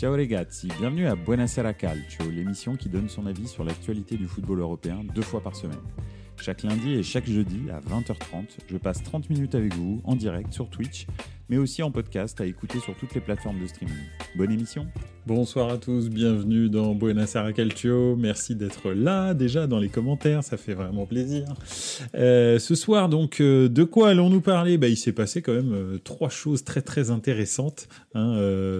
Ciao ragazzi, bienvenue à Buonasera Calcio, l'émission qui donne son avis sur l'actualité du football européen deux fois par semaine. Chaque lundi et chaque jeudi à 20h30, je passe 30 minutes avec vous en direct sur Twitch, mais aussi en podcast à écouter sur toutes les plateformes de streaming. Bonne émission Bonsoir à tous, bienvenue dans Buenos Aires Calcio. Merci d'être là déjà dans les commentaires, ça fait vraiment plaisir. Euh, ce soir, donc, euh, de quoi allons-nous parler? Bah, Il s'est passé quand même euh, trois choses très très intéressantes hein,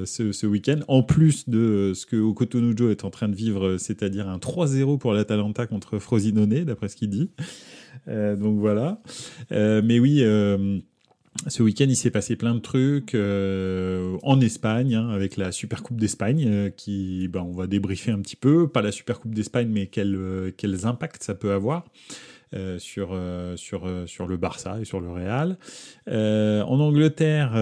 ce, ce week-end, en plus de ce que Okotonujo est en train de vivre, c'est-à-dire un 3-0 pour l'Atalanta contre Frosinone, d'après ce qu'il dit. donc voilà. mais oui ce week-end, il s'est passé plein de trucs euh, en Espagne, hein, avec la Super Coupe d'Espagne, euh, qui, ben, on va débriefer un petit peu. Pas la Super Coupe d'Espagne, mais quel, euh, quels impacts ça peut avoir. sur, sur, sur le Barça et sur le Real. en Angleterre,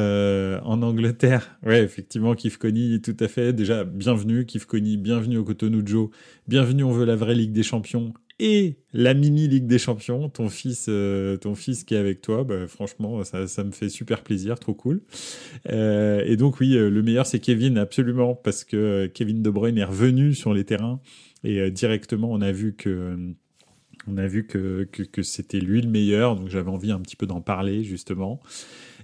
en Angleterre, ouais, effectivement, Kifkoni, tout à fait. Déjà, bienvenue, Kifkoni, bienvenue au Cotonou Joe, bienvenue, on veut la vraie Ligue des Champions et la mini Ligue des Champions, ton fils, euh, ton fils qui est avec toi, bah, franchement, ça, me fait super plaisir, trop cool. Euh, et donc oui, euh, le meilleur c'est Kevin, absolument, parce que Kevin De Bruyne est revenu sur les terrains et directement on a vu que c'était lui le meilleur, donc j'avais envie un petit peu d'en parler justement.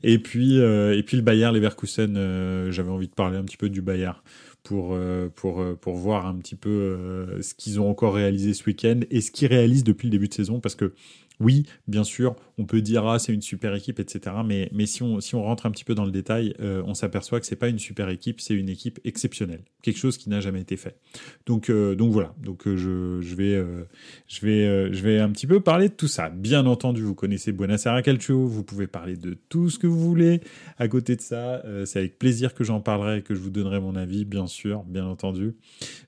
Et puis, et puis le Bayern Leverkusen, j'avais envie de parler un petit peu du Bayern pour, euh, pour, euh, pour voir un petit peu euh, ce qu'ils ont encore réalisé ce week-end et ce qu'ils réalisent depuis le début de saison parce que oui, bien sûr, on peut dire ah c'est une super équipe, etc. Mais, mais si, on, si on rentre un petit peu dans le détail, euh, on s'aperçoit que c'est pas une super équipe, c'est une équipe exceptionnelle, quelque chose qui n'a jamais été fait. Donc, euh, donc voilà, donc euh, je, je, vais, je, vais, je vais un petit peu parler de tout ça. Bien entendu, vous connaissez Buonasera Calcio, vous pouvez parler de tout ce que vous voulez. À côté de ça, c'est avec plaisir que j'en parlerai et que je vous donnerai mon avis, bien sûr, bien entendu.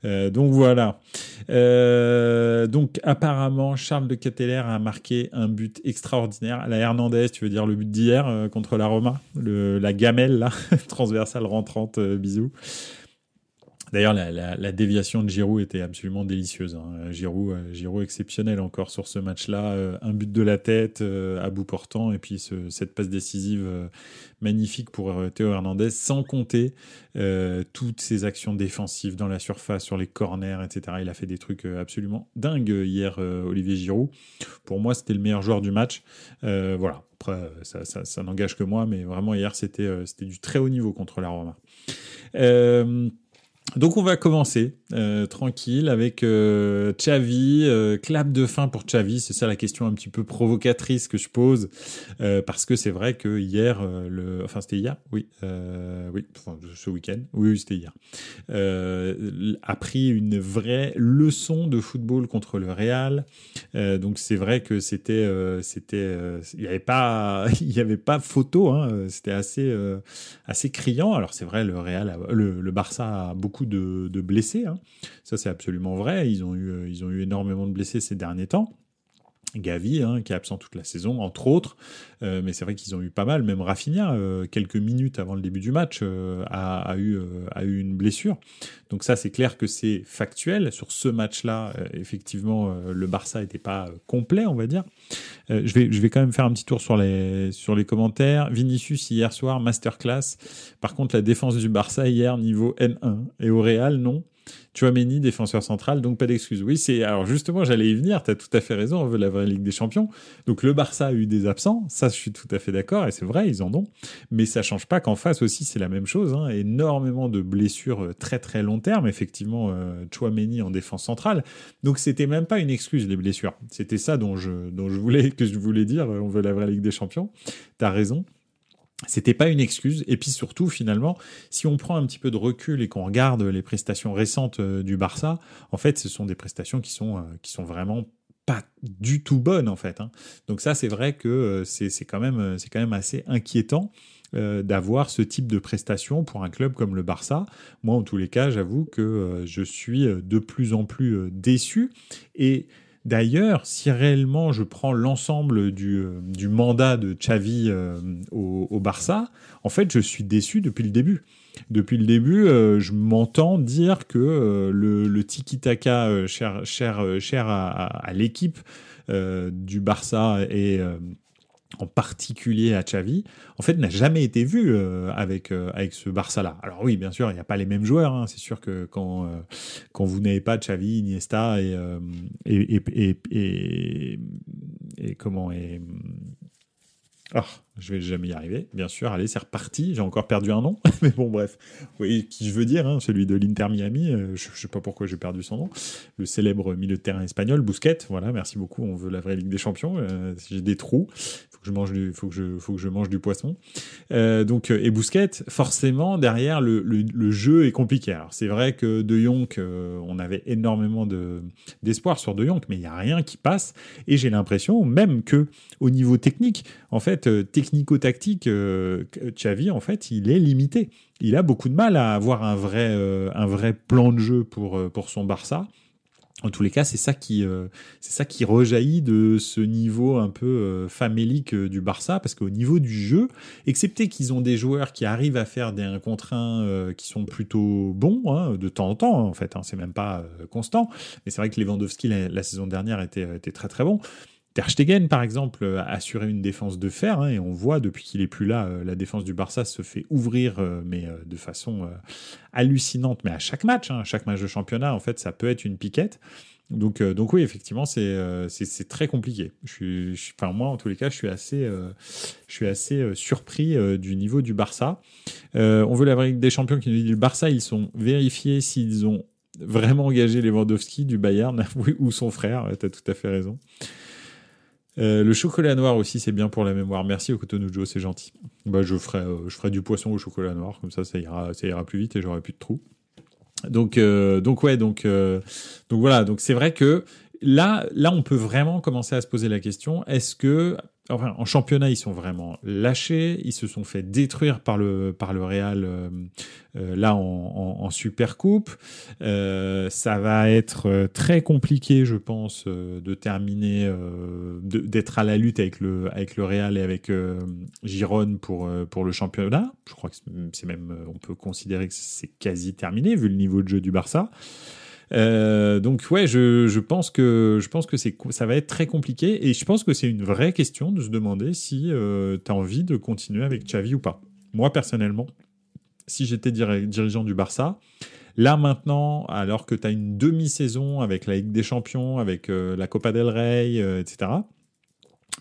donc voilà. donc apparemment, Charles de Ketteler a marqué un but extraordinaire. La Hernandez, tu veux dire le but d'hier euh, contre la Roma, le, la gamelle là, transversale rentrante, euh, bisous. D'ailleurs, la, déviation de Giroud était absolument délicieuse. Hein. Giroud, euh, Giroud exceptionnel encore sur ce match-là. un but de la tête à bout portant et puis cette passe décisive magnifique pour Théo Hernandez, sans compter toutes ses actions défensives dans la surface, sur les corners, etc. Il a fait des trucs absolument dingues hier, Olivier Giroud. Pour moi, c'était le meilleur joueur du match. voilà. Après, ça, ça n'engage que moi, mais vraiment hier, c'était du très haut niveau contre la Roma. Donc on va commencer euh, tranquille avec euh, euh, clap de fin pour Xavi, c'est ça la question un petit peu provocatrice que je pose euh, parce que c'est vrai que hier le enfin c'était hier, oui oui, ce week-end, oui, c'était hier. a pris une vraie leçon de football contre le Real. donc c'est vrai que c'était c'était il y avait pas il avait pas photo hein, c'était assez assez criant. Alors c'est vrai le Real le, le Barça a beaucoup de, blessés. Hein. Ça, c'est absolument vrai. Ils ont, eu, euh, ils ont eu énormément de blessés ces derniers temps. Gavi, hein, qui est absent toute la saison, entre autres. Euh, mais c'est vrai qu'ils ont eu pas mal. Même Rafinha, euh, quelques minutes avant le début du match, a, eu, a eu une blessure. Donc ça, c'est clair que c'est factuel. Sur ce match-là, effectivement, le Barça n'était pas complet, on va dire. je, vais, je vais quand même faire un petit tour sur les, sur les commentaires. Vinicius, hier soir, masterclass. Par contre, la défense du Barça, hier, niveau N1. Et au Real, non. Chouameni, défenseur central, donc pas d'excuse. Oui, c'est alors justement, j'allais y venir. Tu as tout à fait raison. On veut la vraie Ligue des Champions. Donc le Barça a eu des absents. Ça, je suis tout à fait d'accord et c'est vrai, ils en ont. Mais ça change pas qu'en face aussi, c'est la même chose. Hein. Énormément de blessures euh, très très long terme. Effectivement, euh, Chouameni en défense centrale. Donc c'était même pas une excuse les blessures. C'était ça dont je dont je voulais que je voulais dire. On veut la vraie Ligue des Champions. T'as raison c'était pas une excuse. Et puis surtout, finalement, si on prend un petit peu de recul et qu'on regarde les prestations récentes euh, du Barça, en fait, ce sont des prestations qui sont, euh, qui sont vraiment pas du tout bonnes, en fait. Hein. Donc ça, c'est vrai que euh, c'est quand, même, quand même assez inquiétant d'avoir ce type de prestations pour un club comme le Barça. Moi, en tous les cas, j'avoue que je suis de plus en plus déçu. Et D'ailleurs, si réellement je prends l'ensemble du, euh, mandat de Xavi euh, au, Barça, en fait, je suis déçu depuis le début. Depuis le début, euh, je m'entends dire que le, tiki-taka cher, à, l'équipe du Barça et en particulier à Xavi, en fait, n'a jamais été vu euh, avec, euh, avec ce Barça-là. Alors oui, bien sûr, il n'y a pas les mêmes joueurs. Hein. C'est sûr que quand, euh, quand vous n'avez pas Xavi, Iniesta et, et, et, et, et, comment et ah, je vais jamais y arriver, bien sûr. Allez, c'est reparti. J'ai encore perdu un nom, mais bon, bref. Oui, qui je veux dire, hein, celui de l'Inter Miami. Euh, je, ne sais pas pourquoi j'ai perdu son nom. Le célèbre milieu de terrain espagnol, Bousquet. Voilà, merci beaucoup. On veut la vraie Ligue des Champions. Euh, j'ai des trous. Faut que je mange du, faut que je, faut que je mange du poisson. Euh, donc, et Bousquet, forcément, derrière le, le, jeu est compliqué. Alors, c'est vrai que De Jong, on avait énormément de d'espoir sur De Jong, mais il y a rien qui passe. Et j'ai l'impression, même que au niveau technique, en fait, technique technico-tactique, euh, Xavi, en fait, il est limité. Il a beaucoup de mal à avoir un vrai, euh, un vrai plan de jeu pour, euh, pour son Barça. En tous les cas, c'est ça qui, c'est ça qui rejaillit de ce niveau un peu famélique du Barça, parce qu'au niveau du jeu, excepté qu'ils ont des joueurs qui arrivent à faire des 1 contre 1 qui sont plutôt bons, hein, de temps en temps, en fait, hein, c'est même pas constant, mais c'est vrai que Lewandowski la, la saison dernière était, était très très bon. Ter Stegen, par exemple, a assuré une défense de fer, hein, et on voit depuis qu'il est plus là, euh, la défense du Barça se fait ouvrir, euh, mais euh, de façon hallucinante, mais à chaque match, hein, chaque match de championnat, en fait, ça peut être une piquette. Donc, donc oui, effectivement, c'est très compliqué. Moi, en tous les cas, je suis assez, je suis assez surpris du niveau du Barça. on veut la des Champions qui nous dit le Barça, ils sont vérifiés s'ils ont vraiment engagé Lewandowski du Bayern ou son frère. Tu as tout à fait raison. Euh, le chocolat noir aussi, c'est bien pour la mémoire. Merci au Cotonou c'est gentil. Bah, je ferai, euh, je ferai du poisson au chocolat noir, comme ça, ça ira, ça ira plus vite et j'aurai plus de trous. Donc, euh, donc ouais, donc, donc voilà. Donc c'est vrai que là, là, on peut vraiment commencer à se poser la question est-ce que enfin, en championnat, ils sont vraiment lâchés. Ils se sont fait détruire par le, par le Real euh, euh, là en, en, Super Coupe. Euh, ça va être très compliqué, je pense, de terminer, d'être à la lutte avec le, avec le Real et avec Giron pour, pour le championnat. Je crois que c'est même, on peut considérer que c'est quasi terminé vu le niveau de jeu du Barça. Euh, donc ouais, je, pense que je pense que c'est ça va être très compliqué et je pense que c'est une vraie question de se demander si euh, tu as envie de continuer avec Xavi ou pas. Moi personnellement, si j'étais dirigeant du Barça, là maintenant, alors que tu as une demi-saison avec la Ligue des Champions, avec euh, la Copa del Rey, etc.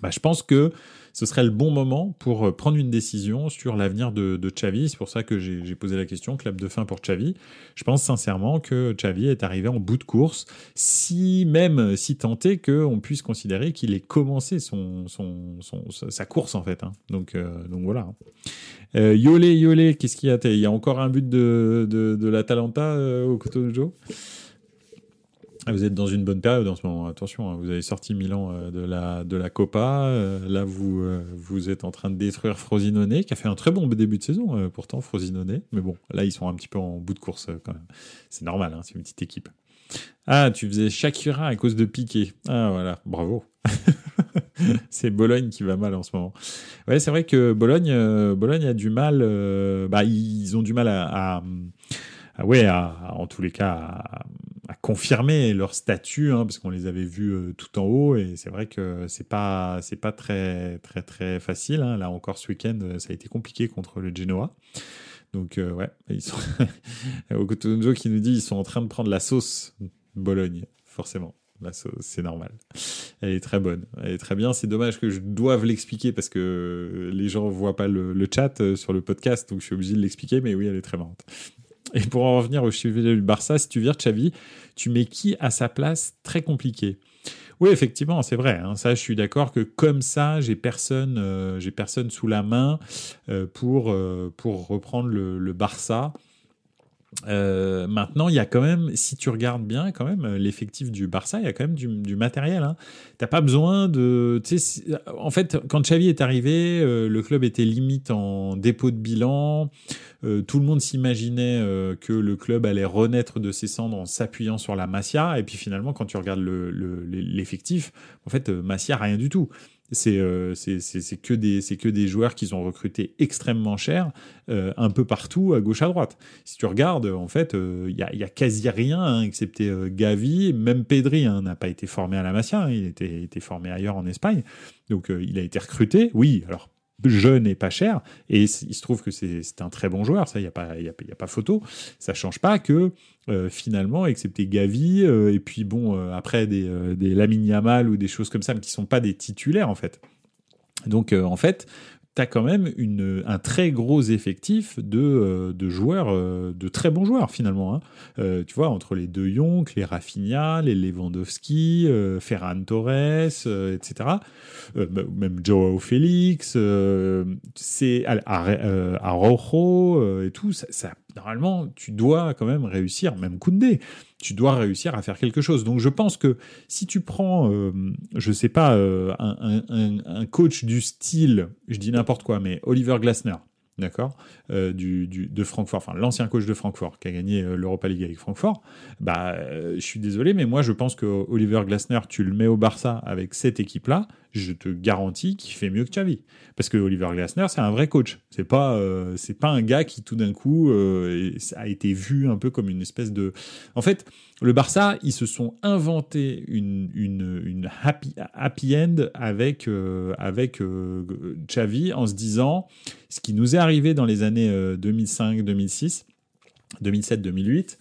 Bah, je pense que ce serait le bon moment pour euh, prendre une décision sur l'avenir de, de, Xavi. C'est pour ça que j'ai posé la question, clap de fin pour Xavi. Je pense sincèrement que Xavi est arrivé en bout de course, si même si tenté qu'on puisse considérer qu'il ait commencé son, son, sa course en fait. Hein. Donc, euh, donc voilà. Euh, Yolé, Yolé, qu'est-ce qu'il y a? Il y a encore un but de, de, de l'Atalanta au Coto Joe? ah, vous êtes dans une bonne période en ce moment. Attention, hein, vous avez sorti Milan euh, de la de la Copa. Euh, là, vous euh, vous êtes en train de détruire Frosinone, qui a fait un très bon début de saison, pourtant Frosinone. Mais bon, là, ils sont un petit peu en bout de course quand même. C'est normal, hein, c'est une petite équipe. Ah, tu faisais Shakira à cause de Piqué. Ah voilà, bravo. c'est Bologne qui va mal en ce moment. Ouais, c'est vrai que Bologne, Bologne a du mal. bah, ils ont du mal à, à ouais, en tous les cas, à, à confirmer leur statut, hein, parce qu'on les avait vus euh, tout en haut, et c'est vrai que c'est pas c'est pas très très très facile. Hein. Là encore ce week-end, euh, ça a été compliqué contre le Genoa. Donc euh, ouais, ils sont Okotonjo qui nous dit ils sont en train de prendre la sauce Bologne, forcément. La sauce, c'est normal. Elle est très bonne, elle est très bien. C'est dommage que je doive l'expliquer parce que les gens voient pas le, le, chat sur le podcast, donc je suis obligé de l'expliquer. Mais oui, elle est très marrante. Et pour en revenir au sujet du Barça, si tu vires Xavi, tu mets qui à sa place Très compliqué. Oui, effectivement, c'est vrai. Hein. Ça, je suis d'accord que comme ça, j'ai personne, euh, j'ai personne sous la main euh, pour euh, pour reprendre le Barça. Euh, maintenant, il y a quand même, si tu regardes bien, quand même, l'effectif du Barça, il y a quand même du, du matériel. Hein. T'as pas besoin de, en fait, quand Xavi est arrivé, euh, le club était limite en dépôt de bilan. Euh, tout le monde s'imaginait euh, que le club allait renaître de ses cendres en s'appuyant sur la Masia. Et puis finalement, quand tu regardes l'effectif, le, en fait, Masia rien du tout. C'est c'est que des joueurs qu'ils ont recrutés extrêmement cher un peu partout à gauche à droite. Si tu regardes, en fait, il y a, y, a, quasi rien, hein, excepté Gavi, même Pedri hein, n'a pas été formé à la Masia, hein, il était, été formé ailleurs en Espagne, donc il a été recruté. Oui, alors jeune et pas cher, et il se trouve que c'est un très bon joueur, ça, il n'y a, pas, y a, pas photo. Ça change pas que euh, finalement, excepté Gavi, euh, et puis bon, euh, après des, des Lamine ou des choses comme ça, mais qui sont pas des titulaires en fait. Donc en fait, tu as quand même une, un très gros effectif de, euh, de joueurs, euh, de très bons joueurs finalement. Hein. Euh, tu vois, entre les deux Yonk, les Rafinha, les Lewandowski, Ferran Torres, etc. même Joao Félix, c'est Araujo et tout. Ça, ça, normalement, tu dois quand même réussir, même Koundé tu dois réussir à faire quelque chose. Donc je pense que si tu prends, euh, je sais pas, euh, un, coach du style, je dis n'importe quoi, mais Oliver Glasner, d'accord, euh, de Francfort, enfin l'ancien coach de Francfort qui a gagné l'Europa League avec Francfort, bah je suis désolé, mais moi je pense que Oliver Glasner, tu le mets au Barça avec cette équipe-là, je te garantis qu'il fait mieux que Xavi. Parce que Oliver Glasner, c'est un vrai coach. C'est pas, euh, c'est pas un gars qui tout d'un coup euh, a été vu un peu comme une espèce de. En fait, le Barça, ils se sont inventés une, happy, end avec, euh, avec Xavi en se disant ce qui nous est arrivé dans les années 2005-2006 2007-2008,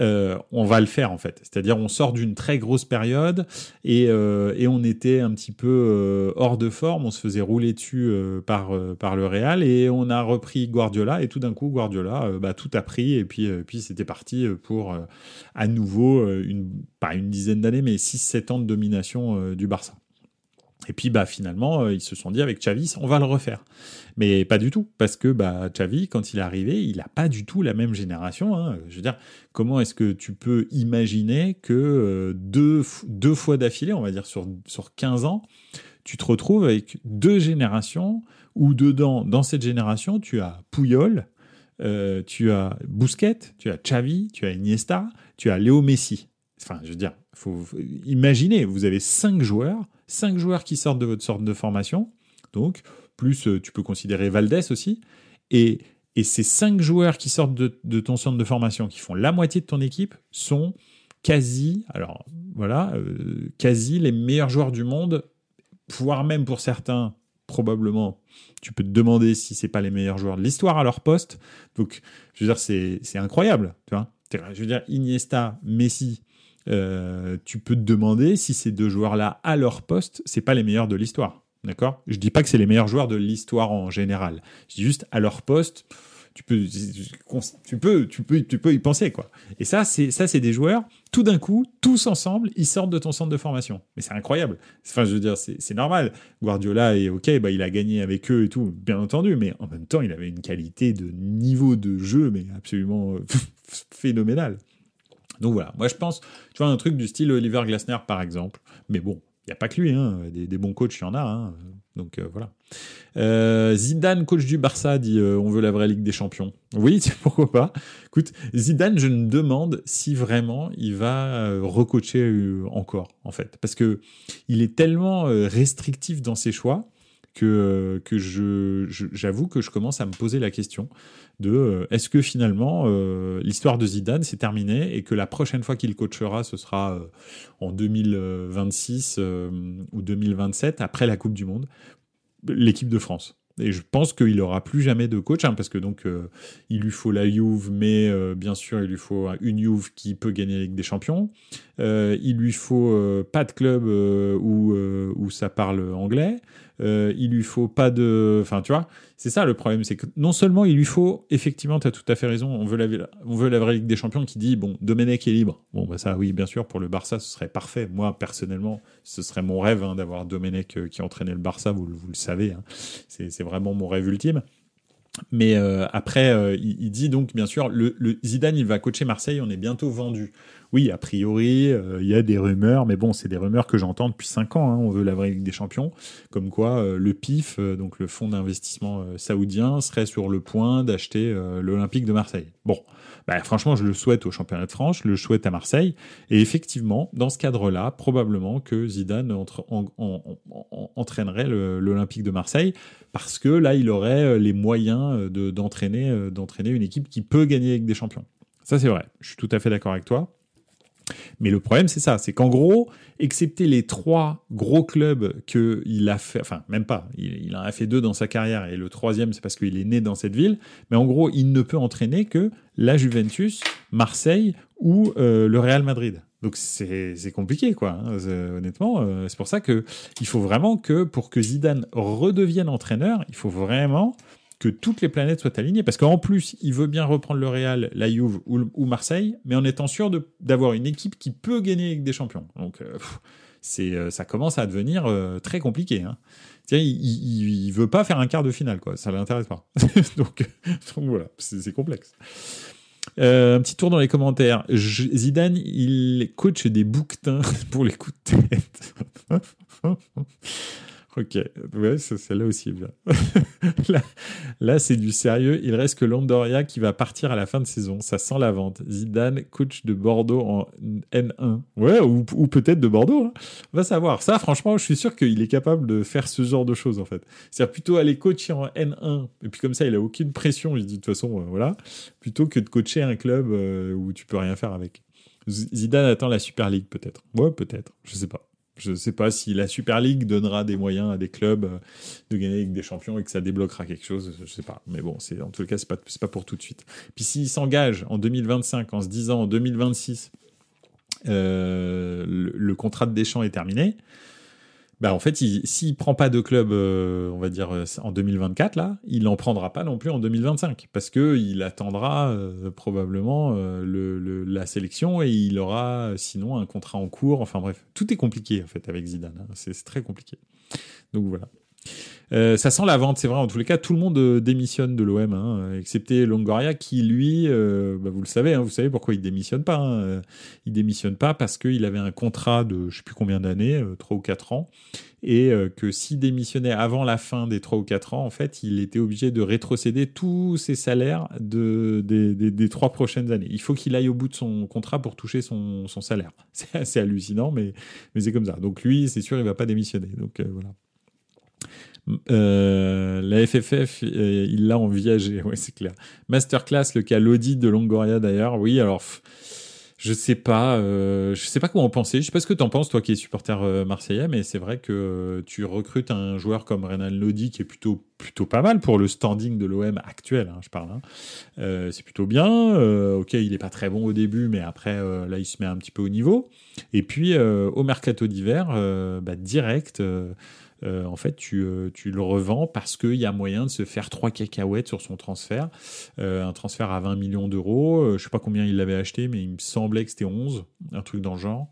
euh, on va le faire en fait. C'est-à-dire on sort d'une très grosse période et, euh, et, on était un petit peu euh, hors de forme, on se faisait rouler dessus par, par le Real et on a repris Guardiola et tout d'un coup Guardiola bah, tout a pris et puis, puis c'était parti pour à nouveau une, pas une dizaine d'années mais 6-7 ans de domination du Barça. Et puis bah finalement euh, ils se sont dit avec Xavi on va le refaire. Mais pas du tout parce que bah Xavi quand il est arrivé il n'a pas du tout la même génération. Hein. Je veux dire comment est-ce que tu peux imaginer que euh, deux, deux fois d'affilée on va dire sur, sur 15 ans tu te retrouves avec deux générations où dedans dans cette génération tu as Puyol, euh, tu as Busquets, tu as Xavi, tu as Iniesta, tu as Léo Messi. Enfin je veux dire faut, faut imaginer vous avez cinq joueurs 5 joueurs qui sortent de votre sorte de formation, donc plus euh, tu peux considérer Valdès aussi, et, et ces 5 joueurs qui sortent de, ton centre de formation, qui font la moitié de ton équipe, sont quasi, alors voilà, euh, quasi les meilleurs joueurs du monde, voire même pour certains, probablement, tu peux te demander si c'est pas les meilleurs joueurs de l'histoire à leur poste. Donc, je veux dire, c'est incroyable, tu vois. Je veux dire, Iniesta, Messi, euh, tu peux te demander si ces deux joueurs-là, à leur poste, c'est pas les meilleurs de l'histoire. D'accord? Je dis pas que c'est les meilleurs joueurs de l'histoire en général. Je dis juste à leur poste, tu peux, tu peux, tu peux, tu peux y penser quoi. Et ça, c'est ça, c'est des joueurs. Tout d'un coup, tous ensemble, ils sortent de ton centre de formation. Mais c'est incroyable. Enfin, je veux dire, c'est normal. Guardiola est ok, bah il a gagné avec eux et tout, bien entendu. Mais en même temps, il avait une qualité de niveau de jeu, mais absolument phénoménale. Donc voilà, moi je pense, tu vois, un truc du style Oliver Glasner par exemple, mais bon, il n'y a pas que lui, hein. des, bons coachs, il y en a. Hein. Donc euh, voilà. Euh, Zidane, coach du Barça, dit euh, on veut la vraie Ligue des Champions. Oui, pourquoi pas. Écoute, Zidane, je me demande si vraiment il va recoacher encore, en fait. Parce que il est tellement restrictif dans ses choix que, que je, j'avoue que je commence à me poser la question de euh, est-ce que finalement euh, l'histoire de Zidane s'est terminée et que la prochaine fois qu'il coachera ce sera euh, en 2026 ou 2027 après la Coupe du Monde l'équipe de France. Et je pense qu'il n'aura plus jamais de coach, hein, parce que donc il lui faut la Juve, mais bien sûr il lui faut une Juve qui peut gagner la Ligue des Champions. il lui faut pas de club où ça parle anglais. Euh, il lui faut pas de. Enfin, tu vois, c'est ça le problème. C'est que non seulement il lui faut, effectivement, tu as tout à fait raison, on veut, la, on veut la vraie Ligue des Champions qui dit, bon, Domenech est libre. Bon, bah ça, oui, bien sûr, pour le Barça, ce serait parfait. Moi, personnellement, ce serait mon rêve hein, d'avoir Domenech euh, qui entraînait le Barça, vous, vous le savez. Hein. C'est vraiment mon rêve ultime. Mais euh, après, il, dit donc, bien sûr, le, le, Zidane, il va coacher Marseille, on est bientôt vendu. Oui, a priori, il y a des rumeurs, mais bon, c'est des rumeurs que j'entends depuis 5 ans. Hein. on veut la vraie Ligue des Champions, comme quoi le PIF, donc le fonds d'investissement saoudien, serait sur le point d'acheter l'Olympique de Marseille. Bon, bah, franchement, je le souhaite au championnat de France, je le souhaite à Marseille. Et effectivement, dans ce cadre-là, probablement que Zidane entraînerait l'Olympique de Marseille, parce que là, il aurait euh, les moyens euh, d'entraîner euh, d'entraîner une équipe qui peut gagner avec des champions. Ça, c'est vrai. Je suis tout à fait d'accord avec toi. Mais le problème, c'est ça, c'est qu'en gros, excepté les trois gros clubs qu'il a fait, enfin même pas, il, en a fait deux dans sa carrière et le troisième, c'est parce qu'il est né dans cette ville. Mais en gros, il ne peut entraîner que la Juventus, Marseille ou euh, le Real Madrid. Donc c'est compliqué, quoi. Hein, honnêtement, euh, c'est pour ça que il faut vraiment que pour que Zidane redevienne entraîneur, il faut vraiment que toutes les planètes soient alignées. Parce qu'en plus, il veut bien reprendre le Real, la Juve ou, Marseille, mais en étant sûr d'avoir une équipe qui peut gagner avec des champions. Donc, euh, c'est, euh, ça commence à devenir euh, très compliqué. Hein. Il, il, veut pas faire un quart de finale, quoi. Ça l'intéresse pas. donc, voilà, c'est, complexe. un petit tour dans les commentaires. Zidane, il coach des bouquetins pour les coups de tête. Ok, ouais, celle-là aussi est bien. là, c'est du sérieux. Il reste que Londoria qui va partir à la fin de saison. Ça sent la vente. Zidane, coach de Bordeaux en N1. Ouais, ou, peut-être de Bordeaux. Hein. On va savoir. Ça, franchement, je suis sûr qu'il est capable de faire ce genre de choses, en fait. C'est-à-dire plutôt aller coacher en N1. Et puis comme ça, il a aucune pression. Il dit de toute façon, euh, voilà. Plutôt que de coacher un club euh, où tu peux rien faire avec. Zidane attend la Super League, peut-être. Ouais, peut-être. Je sais pas. Je ne sais pas si la Super League donnera des moyens à des clubs euh, de gagner avec des champions et que ça débloquera quelque chose. Je ne sais pas. Mais bon, c'est en tout cas, ce n'est pas, pas pour tout de suite. Puis s'il s'engage en 2025 en se disant en 2026, euh, le, contrat de Deschamps est terminé, bah en fait, s'il prend pas de club, euh, on va dire euh, en 2024 là, il n'en prendra pas non plus en 2025 parce que il attendra euh, probablement le, la sélection et il aura sinon un contrat en cours. Enfin bref, tout est compliqué en fait avec Zidane. Hein. C'est très compliqué. Donc voilà. Euh, ça sent la vente, c'est vrai. En tous les cas, tout le monde euh, démissionne de l'OM, hein, excepté Longoria qui, lui, euh, bah, vous le savez, hein, vous savez pourquoi il démissionne pas. Hein. Il démissionne pas parce qu'il avait un contrat de je sais plus combien d'années, 3 ou 4 ans, et que s'il démissionnait avant la fin des 3 ou 4 ans, en fait, il était obligé de rétrocéder tous ses salaires de, des, des, 3 prochaines années. Il faut qu'il aille au bout de son contrat pour toucher son, son salaire. C'est assez hallucinant, mais, mais c'est comme ça. Donc lui, c'est sûr, il va pas démissionner. Donc voilà. Euh, la FFF, euh, il l'a en viager, ouais, c'est clair. Masterclass, le cas Lodi de Longoria d'ailleurs. Oui, alors je sais pas, euh, je sais pas comment penser. Je sais pas ce que tu en penses, toi qui es supporter marseillais, mais c'est vrai que tu recrutes un joueur comme Renan Lodi qui est plutôt plutôt pas mal pour le standing de l'OM actuel. Hein, je parle. Hein. c'est plutôt bien. ok, il est pas très bon au début, mais après là, il se met un petit peu au niveau. Et puis au mercato d'hiver, bah, direct. Euh, en fait, euh, tu, le revends parce qu'il y a moyen de se faire trois cacahuètes sur son transfert. Euh, un transfert à 20 millions d'euros. je sais pas combien il l'avait acheté, mais il me semblait que c'était 11, un truc dans le genre.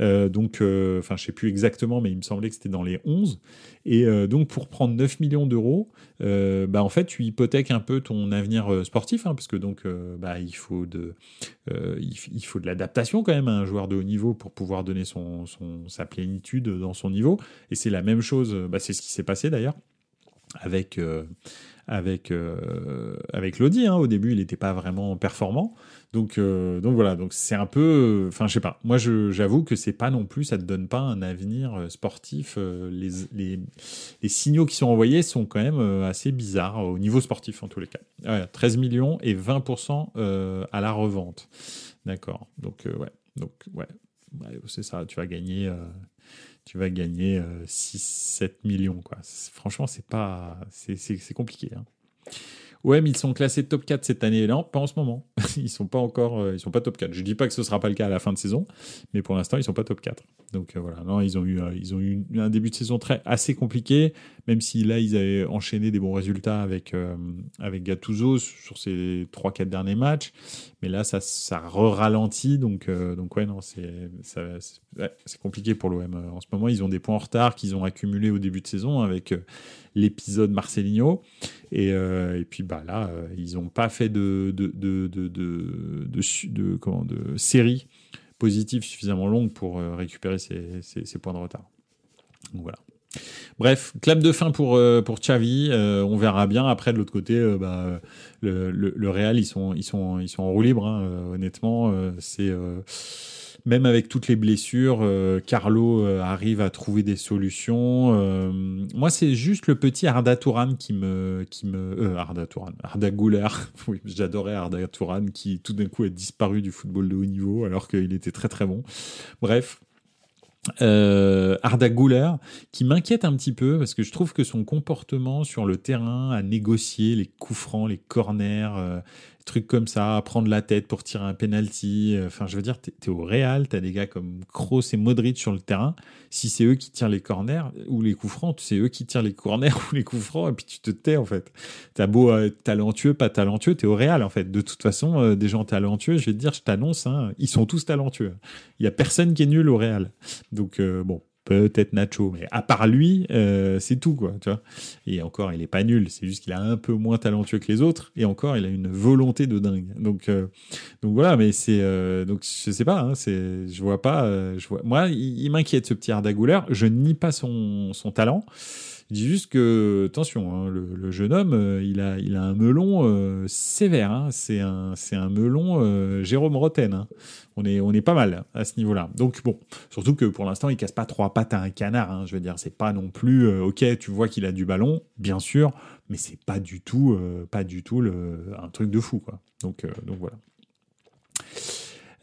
Euh, donc, euh, enfin, je sais plus exactement, mais il me semblait que c'était dans les 11. Et euh, donc, pour prendre 9 millions d'euros, bah, en fait, tu hypothèques un peu ton avenir sportif, hein, parce que donc, bah, il faut de, il, faut de l'adaptation quand même à un joueur de haut niveau pour pouvoir donner son, son sa plénitude dans son niveau. Et c'est la même chose, bah, c'est ce qui s'est passé d'ailleurs avec avec avec Lodi. Hein. Au début, il n'était pas vraiment performant. Donc, euh, donc voilà, donc c'est un peu, enfin je sais pas. Moi, j'avoue que c'est pas non plus, ça te donne pas un avenir euh, sportif. Euh, les, les, les, signaux qui sont envoyés sont quand même assez bizarres au niveau sportif en tous les cas. 13 millions et 20% à la revente. D'accord. Donc ouais, donc ouais, c'est ça. Tu vas gagner, tu vas gagner 6-7 millions quoi. Franchement, c'est pas, c'est compliqué. Hein. Ouais, mais ils sont classés top 4 cette année. Non, pas en ce moment. ils sont pas encore, euh, ils sont pas top 4. Je dis pas que ce sera pas le cas à la fin de saison, mais pour l'instant, ils sont pas top 4. Donc euh, voilà, non, ils ont eu, euh, ils ont eu un début de saison très assez compliqué, même si là, ils avaient enchaîné des bons résultats avec avec Gattuso sur ces 3-4 derniers matchs. Mais là, ça, ça ralentit. Donc donc ouais, non, c'est compliqué pour l'OM en ce moment. Ils ont des points en retard qu'ils ont accumulés au début de saison avec l'épisode Marcelinho. Et, euh, et, puis bah, là, euh, ils n'ont pas fait de, de, de, de, comment, série positive suffisamment longue pour récupérer ses, points de retard. Donc voilà. Bref, clap de fin pour, pour Xavi. on verra bien. Après, de l'autre côté, bah, le, le, Real, ils sont, ils sont, ils sont en roue libre. Hein. honnêtement, c'est même avec toutes les blessures, euh, Carlo euh, arrive à trouver des solutions. Euh, moi, c'est juste le petit Arda Touran qui me, qui me, Arda Touran, Arda Goulart. oui, j'adorais Arda Touran qui tout d'un coup a disparu du football de haut niveau alors qu'il était très très bon. Bref. Arda Güler qui m'inquiète un petit peu parce que je trouve que son comportement sur le terrain à négocier les coups francs, les corners, trucs comme ça, prendre la tête pour tirer un penalty. Enfin, je veux dire, tu es, au Real, tu as des gars comme Kroos et Modric sur le terrain. Si c'est eux qui tirent les corners ou les coups francs, c'est eux qui tirent les corners ou les coups francs, et puis tu te tais en fait. T'as beau euh, talentueux, pas talentueux, tu es au Real en fait. De toute façon, euh, des gens talentueux, je vais te dire, je t'annonce, hein, ils sont tous talentueux. Il y a personne qui est nul au Real. Donc euh, bon, peut-être Nacho, mais à part lui, euh, c'est tout, quoi, tu vois. Et encore, il est pas nul, c'est juste qu'il a un peu moins talentueux que les autres, et encore, il a une volonté de dingue. Donc, euh, donc voilà, mais c'est, euh, donc je sais pas, hein, c'est, je vois pas, je vois, moi, il, m'inquiète ce petit Arda je nie pas son, son talent. Je dis juste que, attention, hein, le, jeune homme, il, a, il a un melon sévère. Hein, c'est un, melon Jérôme Roten. Hein on est, pas mal à ce niveau-là. Donc bon, surtout que pour l'instant, il casse pas trois pattes à un canard. Je veux dire, c'est pas non plus euh, ok. Tu vois qu'il a du ballon, bien sûr, mais c'est pas du tout, euh, pas du tout un truc de fou quoi. Donc, euh, donc voilà.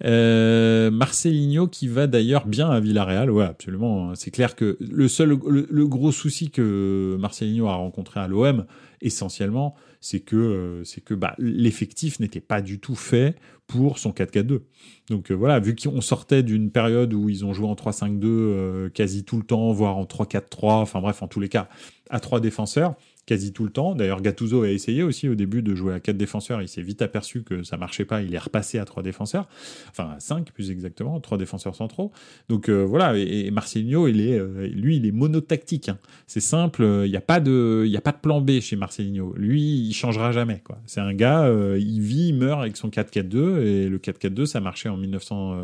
Marcelinho qui va d'ailleurs bien à Villarreal, ouais absolument. C'est clair que le seul, le, gros souci que Marcelinho a rencontré à l'OM, essentiellement, c'est que c'est que bah, l'effectif n'était pas du tout fait pour son 4-4-2. Donc euh, voilà, vu qu'on sortait d'une période où ils ont joué en 3-5-2 euh, quasi tout le temps, voire en 3-4-3, enfin bref, en tous les cas, à trois défenseurs, quasi tout le temps. D'ailleurs, Gattuso a essayé aussi au début de jouer à quatre défenseurs. Il s'est vite aperçu que ça marchait pas. Il est repassé à trois défenseurs, enfin à cinq plus exactement, trois défenseurs centraux. Donc euh, voilà. Et, Marcelinho, il est, euh, lui, il est monotactique. Hein. C'est simple. Il n'y a pas de, a pas de plan B chez Marcelinho. Lui, il changera jamais. Quoi. C'est un gars, euh, il vit, il meurt avec son 4-4-2 et le 4-4-2, ça marchait en 1900.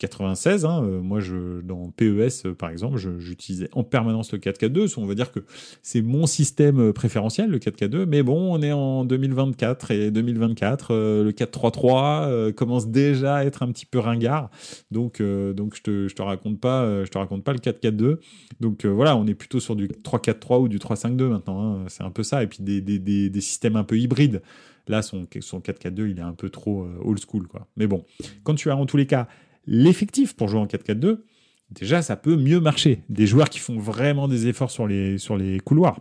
96. Hein, euh, moi, je, dans PES, euh, par exemple, j'utilisais en permanence le 4K2. On va dire que c'est mon système euh, préférentiel, le 4K2. Mais bon, on est en 2024 et 2024, le 4-3-3 commence déjà à être un petit peu ringard. Donc, donc je te, je te raconte pas, te raconte pas le 4-4-2. Donc voilà, on est plutôt sur du 3-4-3 ou du 3-5-2 maintenant. Hein. C'est un peu ça. Et puis des, des, des, des systèmes un peu hybrides. Là, son, son 4-4-2, il est un peu trop old school. Quoi. Mais bon, quand tu as en tous les cas l'effectif pour jouer en 4-4-2, déjà ça peut mieux marcher. Des joueurs qui font vraiment des efforts sur les, sur les couloirs.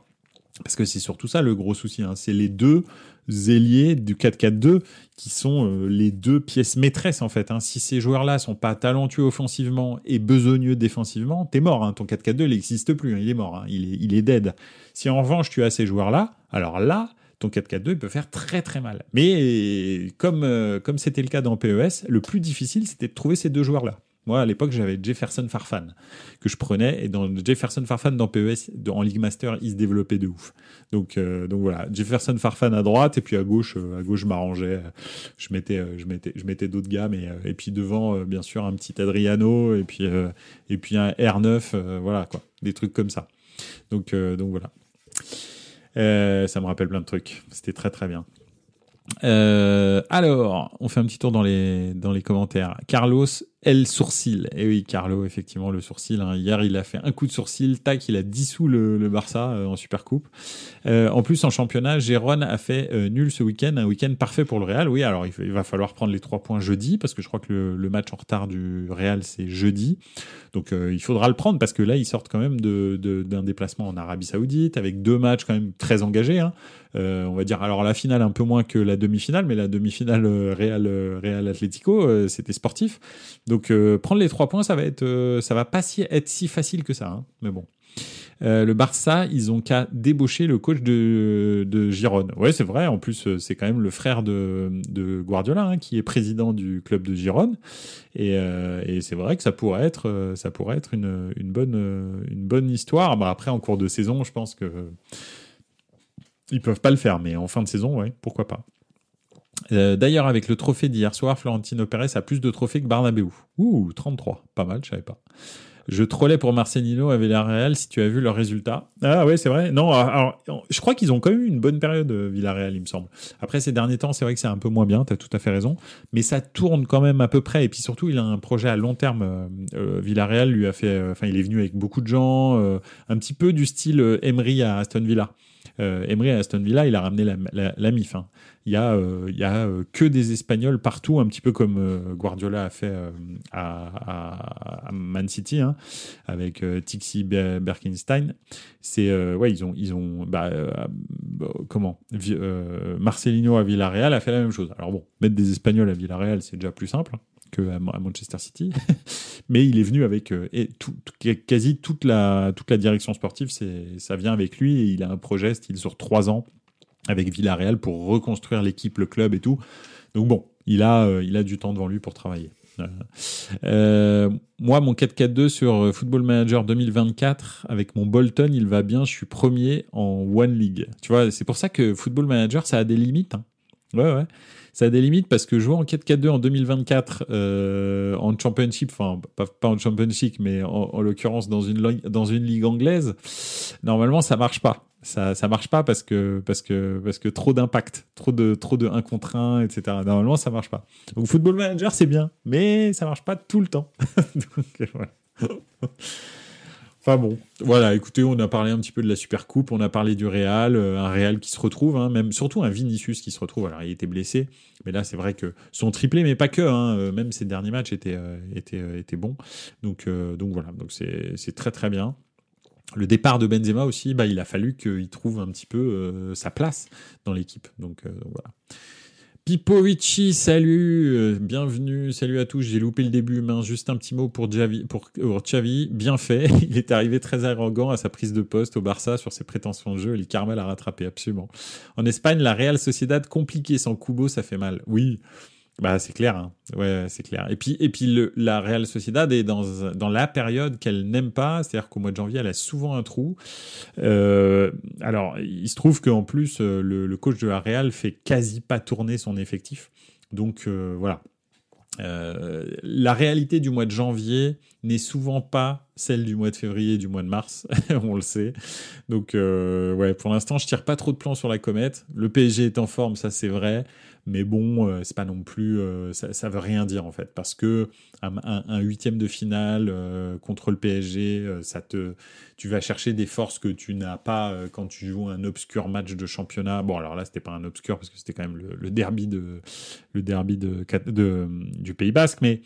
Parce que c'est surtout ça le gros souci. Hein. C'est les deux ailiers du 4-4-2 qui sont euh, les deux pièces maîtresses en fait. Hein. Si ces joueurs-là sont pas talentueux offensivement et besogneux défensivement, t'es mort. Hein. Ton 4-4-2 il n'existe plus. Il est mort. Il, est, il est dead. Si en revanche tu as ces joueurs-là, alors là, ton 4-4-2 peut faire très très mal. Mais comme euh, comme c'était le cas dans PES, le plus difficile c'était de trouver ces deux joueurs-là. Moi, à l'époque, j'avais Jefferson Farfan que je prenais. Et dans Jefferson Farfan dans PES, en League Master, il se développait de ouf. Donc, euh, donc voilà, Jefferson Farfan à droite et puis à gauche, euh, à gauche, je m'arrangeais. Je mettais, je mettais, je mettais d'autres gammes et, et puis devant, bien sûr, un petit Adriano et puis et puis un R9, voilà quoi, des trucs comme ça. Donc donc voilà. Euh, ça me rappelle plein de trucs. C'était très très bien. Euh, alors, on fait un petit tour dans les, dans les commentaires. Carlos El Sourcil. Et oui, Carlo, effectivement, le sourcil. Hein. Hier, il a fait un coup de sourcil, tac, il a dissous le, Barça euh, en Super Coupe. Euh, en plus, en championnat, Gérone a fait euh, nul ce week-end, un week-end parfait pour le Real. Oui, alors il, va falloir prendre les trois points jeudi, parce que je crois que le, match en retard du Real, c'est jeudi. Donc il faudra le prendre, parce que là, ils sortent quand même d'un déplacement en Arabie Saoudite, avec deux matchs quand même très engagés. Hein. on va dire, alors la finale un peu moins que la demi-finale, mais la demi-finale Real, Real Atlético, c'était sportif. Donc euh, prendre les trois points, ça va être, euh, ça va pas si, être si facile que ça. Hein. Mais bon. Euh, le Barça, ils ont qu'à débaucher le coach de, de Gironne. Ouais, c'est vrai. En plus, c'est quand même le frère de, Guardiola hein, qui est président du club de Gironne. Et, c'est vrai que ça pourrait être, une bonne histoire. Bah, après, en cours de saison, je pense que ils peuvent pas le faire, mais en fin de saison, ouais, pourquoi pas. D'ailleurs, avec le trophée d'hier soir, Florentino Pérez a plus de trophées que Barnabeu. Ouh, 33, pas mal, je savais pas. Je trollais pour Marcelino à Villarreal si tu as vu leurs résultats. Ah ouais, c'est vrai. Non, alors, je crois qu'ils ont quand même eu une bonne période, euh, Villarreal, il me semble. Après, ces derniers temps, c'est vrai que c'est un peu moins bien, tu as tout à fait raison. Mais ça tourne quand même à peu près. Et puis surtout, il a un projet à long terme. Euh, euh, Villarreal lui a fait. Enfin, il est venu avec beaucoup de gens, un petit peu du style Emery à Aston Villa. Emery à Aston Villa, il a ramené la, la, MIF. Hein il y a, euh, y a euh, que des Espagnols partout, un petit peu comme euh, Guardiola a fait à, Man City, hein, avec Tixi Berkenstein. C'est ouais, ils ont, ils ont, bah, comment, Marcelino à Villarreal a fait la même chose. Alors bon, mettre des Espagnols à Villarreal, c'est déjà plus simple hein, que à Manchester City, mais il est venu avec tout, quasi toute la toute la direction sportive, ça vient avec lui et il a un projet style sur trois ans avec Villarreal pour reconstruire l'équipe, le club et tout. Donc bon, il a, euh, il a du temps devant lui pour travailler. Euh, euh, moi, mon 4-4-2 sur Football Manager 2024 avec mon Bolton, il va bien. Je suis premier en One League. Tu vois, c'est pour ça que Football Manager, ça a des limites. Hein. Ouais, ouais. Ça a des limites parce que jouer en 4-4-2 en 2024 en Championship, enfin pas, en Championship, mais en, en l'occurrence dans une, dans une ligue anglaise, normalement ça marche pas ça ça marche pas parce que parce que parce que trop d'impact, trop de trop de 1 contre 1, etc. Normalement ça marche pas. Donc Football Manager c'est bien, mais ça marche pas tout le temps. Enfin bon, voilà, écoutez, on a parlé un petit peu de la Super Coupe, on a parlé du Real, euh, un Real qui se retrouve, hein, même surtout un Vinicius qui se retrouve. Alors il était blessé, mais là c'est vrai que son triplé, mais pas que, hein, euh, même ses derniers matchs étaient euh, étaient, étaient bons. Donc donc voilà, donc c'est très très bien le départ de Benzema aussi, bah, il a fallu qu'il trouve un petit peu sa place dans l'équipe. Donc, voilà. Pipovici, salut, euh, bienvenue, salut à tous. J'ai loupé le début, mais juste un petit mot pour Xavi, pour, Xavi, bien fait. Il est arrivé très arrogant à sa prise de poste au Barça sur ses prétentions de jeu. Le Carmel a rattrapé absolument. En Espagne, la Real Sociedad compliquée sans Kubo, ça fait mal. Oui. Bah, c'est clair, hein. ouais, c'est clair. Et puis, et puis le, la Real Sociedad est dans, dans la période qu'elle n'aime pas, c'est-à-dire qu'au mois de janvier, elle a souvent un trou. Euh, alors, il se trouve qu'en plus, euh, le, coach de la Real fait quasi pas tourner son effectif. Donc, euh, voilà. La réalité du mois de janvier n'est souvent pas celle du mois de février et du mois de mars, on le sait. Donc, euh, ouais, pour l'instant, je tire pas trop de plans sur la comète. Le PSG est en forme, ça c'est vrai. Mais bon, euh, c'est pas non plus, euh, ça, ça, veut rien dire en fait, parce que un, huitième de finale euh, contre le PSG, ça te, tu vas chercher des forces que tu n'as pas quand tu joues un obscur match de championnat. Bon, alors là, c'était pas un obscur parce que c'était quand même le, derby de, le derby de, du Pays Basque, mais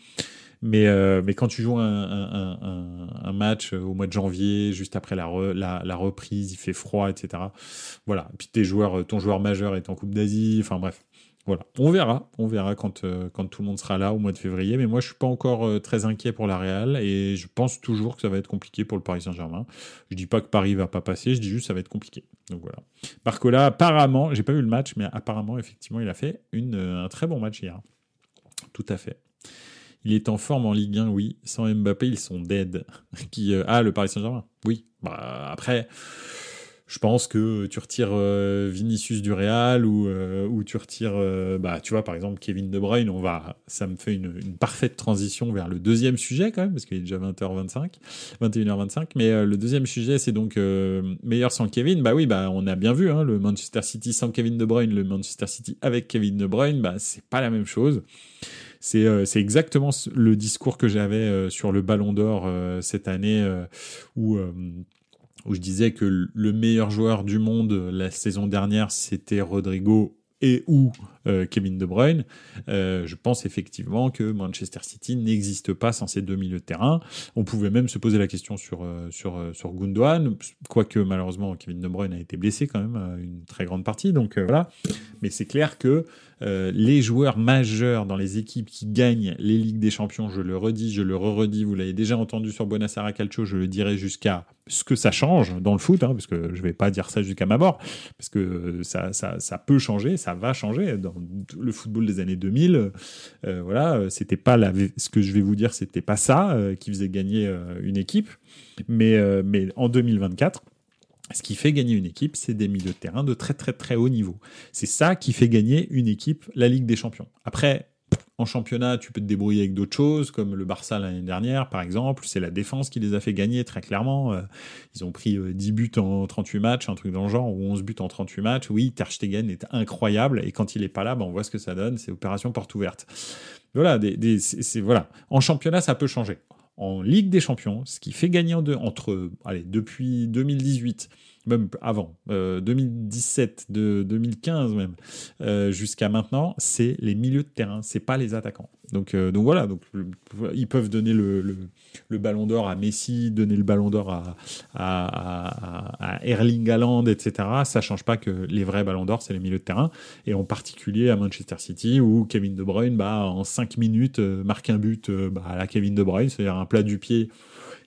mais, mais quand tu joues un, un, un, match au mois de janvier, juste après la, la, la, reprise, il fait froid, etc. Voilà. Et puis tes joueurs, ton joueur majeur est en Coupe d'Asie. Enfin bref. Voilà, on verra, on verra quand, euh, quand tout le monde sera là au mois de février. Mais moi, je suis pas encore euh, très inquiet pour la Real et je pense toujours que ça va être compliqué pour le Paris Saint-Germain. Je dis pas que Paris va pas passer, je dis juste que ça va être compliqué. Donc voilà. Barcola, apparemment, j'ai pas vu le match, mais apparemment, effectivement, il a fait euh, un très bon match hier. Tout à fait. Il est en forme en Ligue 1, oui. Sans Mbappé, ils sont dead. Qui, ah, le Paris Saint-Germain? Oui. Bah, après je pense que tu retires euh, Vinicius du Real ou, euh, ou tu retires, euh, bah, tu vois, par exemple, Kevin De Bruyne, on va, ça me fait une, parfaite transition vers le deuxième sujet quand même, parce qu'il est déjà 20h25, 21h25. Mais le deuxième sujet, c'est donc meilleur sans Kevin. Bah oui, bah, on a bien vu, hein, le Manchester City sans Kevin De Bruyne, le Manchester City avec Kevin De Bruyne, bah, c'est pas la même chose. C'est exactement le discours que j'avais sur le Ballon d'Or cette année où où je disais que le meilleur joueur du monde la saison dernière, c'était Rodrigo et ou euh, Kevin De Bruyne, euh, je pense effectivement que Manchester City n'existe pas sans ces deux milieux de terrain. On pouvait même se poser la question sur euh, sur sur Gundogan, quoique malheureusement Kevin De Bruyne a été blessé quand même une très grande partie. Donc voilà, mais c'est clair que les joueurs majeurs dans les équipes qui gagnent les ligues des champions, je le redis, je le re-redis, vous l'avez déjà entendu sur Buonasera Calcio, je le dirai jusqu'à ce que ça change dans le foot, hein, parce que je vais pas dire ça jusqu'à ma mort, parce que ça, ça, ça peut changer, ça va changer dans le football des années 2000. Euh, voilà, c'était pas ce que je vais vous dire, c'était pas ça euh, qui faisait gagner euh, une équipe, mais, mais en 2024 Ce qui fait gagner une équipe, c'est des milieux de terrain de très très très haut niveau. C'est ça qui fait gagner une équipe la Ligue des Champions. Après, en championnat, tu peux te débrouiller avec d'autres choses, comme le Barça l'année dernière, par exemple. C'est la défense qui les a fait gagner très clairement. Euh, ils ont pris 10 euh, buts en 38 matchs, un truc dans le genre, ou 11 buts en 38 matchs. Oui, Ter Stegen est incroyable, et quand il est pas là, ben, on voit ce que ça donne. C'est opération porte ouverte. Voilà, des, voilà. En championnat, ça peut changer. En Ligue des Champions, ce qui fait gagner en deux, entre, allez, depuis 2018 même avant, 2017, euh, de 2015 même, euh, jusqu'à maintenant, c'est les milieux de terrain, c'est pas les attaquants. Donc, euh, donc voilà, donc, ils peuvent donner le, le, ballon d'or à Messi, donner le ballon d'or à, à, à, Erling Haaland, etc. Ça change pas que les vrais ballons d'or, c'est les milieux de terrain. Et en particulier à Manchester City, où Kevin De Bruyne, bah, en 5 minutes, marque un but bah, à la Kevin De Bruyne, c'est-à-dire un plat du pied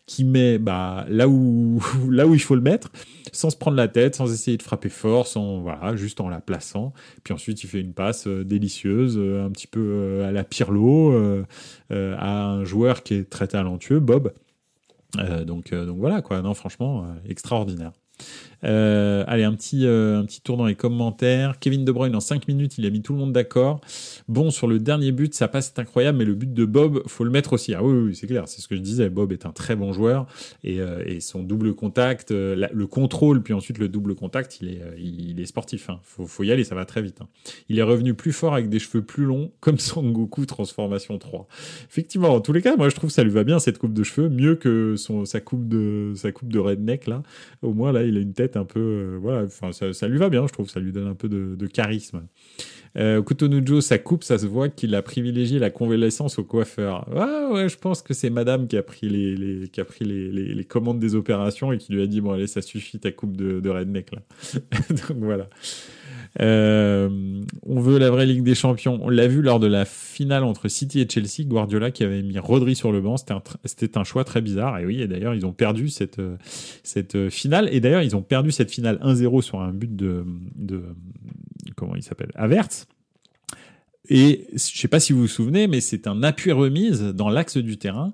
qui met bah, là, où, là où il faut le mettre, sans se prendre la tête, sans essayer de frapper fort, sans, voilà, juste en la plaçant. Puis ensuite, il fait une passe euh, délicieuse, euh, un petit peu euh, à la Pirlo, à un joueur qui est très talentueux, Bob. donc, donc voilà, quoi. Non, franchement, extraordinaire. Euh, allez, un petit, euh, un petit tour dans les commentaires. Kevin De Bruyne, en 5 minutes, il a mis tout le monde d'accord. Bon, sur le dernier but, ça passe, c'est incroyable, mais le but de Bob, faut le mettre aussi. Ah oui, oui, c'est clair, c'est ce que je disais. Bob est un très bon joueur et, euh, et son double contact, le contrôle, puis ensuite le double contact, il est, il est sportif. Hein. Faut, faut y aller, ça va très vite. Hein. Il est revenu plus fort avec des cheveux plus longs, comme Son Goku Transformation 3. Effectivement, en tous les cas, moi je trouve que ça lui va bien cette coupe de cheveux, mieux que son, sa coupe de sa coupe de redneck là. Au moins là, il a une tête un peu. Euh, voilà, enfin, ça, lui va bien, je trouve, ça lui donne un peu de, charisme. Euh, Kutonujo, ça coupe, ça se voit qu'il a privilégié la convalescence au coiffeur. Ouais, ouais, je pense que c'est madame qui a pris les, qui a pris les, commandes des opérations et qui lui a dit Bon, allez, ça suffit ta coupe de, de redneck là. Donc voilà. Euh, on veut la vraie Ligue des Champions. On l'a vu lors de la finale entre City et Chelsea, Guardiola qui avait mis Rodri sur le banc. C'était un, choix très bizarre. Et oui, et d'ailleurs, ils ont perdu cette, cette finale. Et d'ailleurs, ils ont perdu cette finale 1-0 sur un but de, de comment il s'appelle Avertz. Et je ne sais pas si vous vous souvenez, mais c'est un appui remise dans l'axe du terrain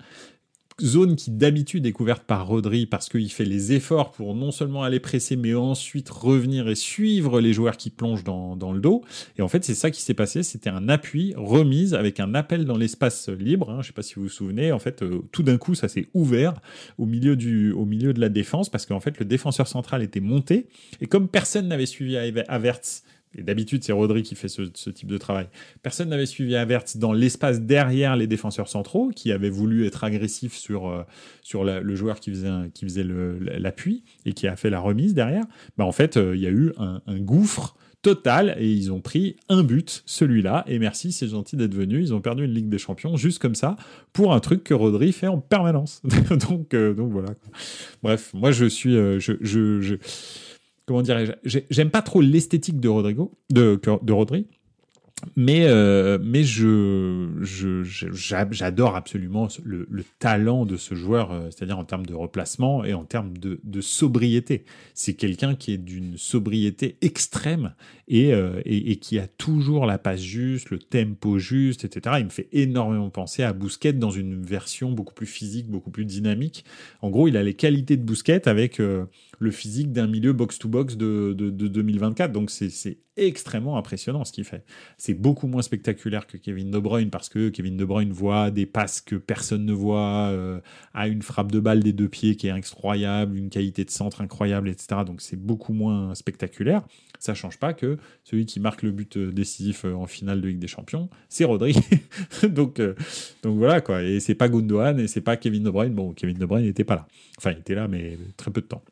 zone qui d'habitude est couverte par Rodri parce qu'il fait les efforts pour non seulement aller presser, mais ensuite revenir et suivre les joueurs qui plongent dans, dans le dos. Et en fait, c'est ça qui s'est passé. C'était un appui, remise avec un appel dans l'espace libre. Hein. Je ne sais pas si vous vous souvenez. En fait, euh, tout d'un coup, ça s'est ouvert au milieu, du, au milieu de la défense parce qu'en fait, le défenseur central était monté. Et comme personne n'avait suivi Avertz et d'habitude, c'est Rodri qui fait ce, type de travail. Personne n'avait suivi Avertz dans l'espace derrière les défenseurs centraux, qui avaient voulu être agressifs sur, euh, sur le joueur qui faisait, qui faisait l'appui et qui a fait la remise derrière. Bah, en fait, euh, il y a eu un, gouffre total et ils ont pris un but, celui-là. Et merci, c'est gentil d'être venu. Ils ont perdu une Ligue des Champions juste comme ça pour un truc que Rodri fait en permanence. donc, euh, donc voilà. Bref, moi je suis, je, je comment dirais-je, j'aime pas trop l'esthétique de Rodrigo, de, de Rodri, mais, euh, mais je, j'adore absolument le, talent de ce joueur, euh, c'est-à-dire en termes de replacement et en termes de, sobriété. C'est quelqu'un qui est d'une sobriété extrême euh, et, et, qui a toujours la passe juste, le tempo juste, etc. Il me fait énormément penser à Bousquet dans une version beaucoup plus physique, beaucoup plus dynamique. En gros, il a les qualités de Bousquet avec le physique d'un milieu box-to-box de, de, 2024. Donc c'est extrêmement impressionnant ce qu'il fait. C'est beaucoup moins spectaculaire que Kevin De Bruyne parce que Kevin De Bruyne voit des passes que personne ne voit, euh, a une frappe de balle des deux pieds qui est incroyable, une qualité de centre incroyable, etc. Donc c'est beaucoup moins spectaculaire. Ça change pas que celui qui marque le but euh, décisif euh, en finale de Ligue des Champions, c'est Rodri. donc, donc voilà quoi. Et c'est pas Gundogan et c'est pas Kevin De Bruyne. Bon, Kevin De Bruyne n'était pas là. Enfin, il était là, mais très peu de temps.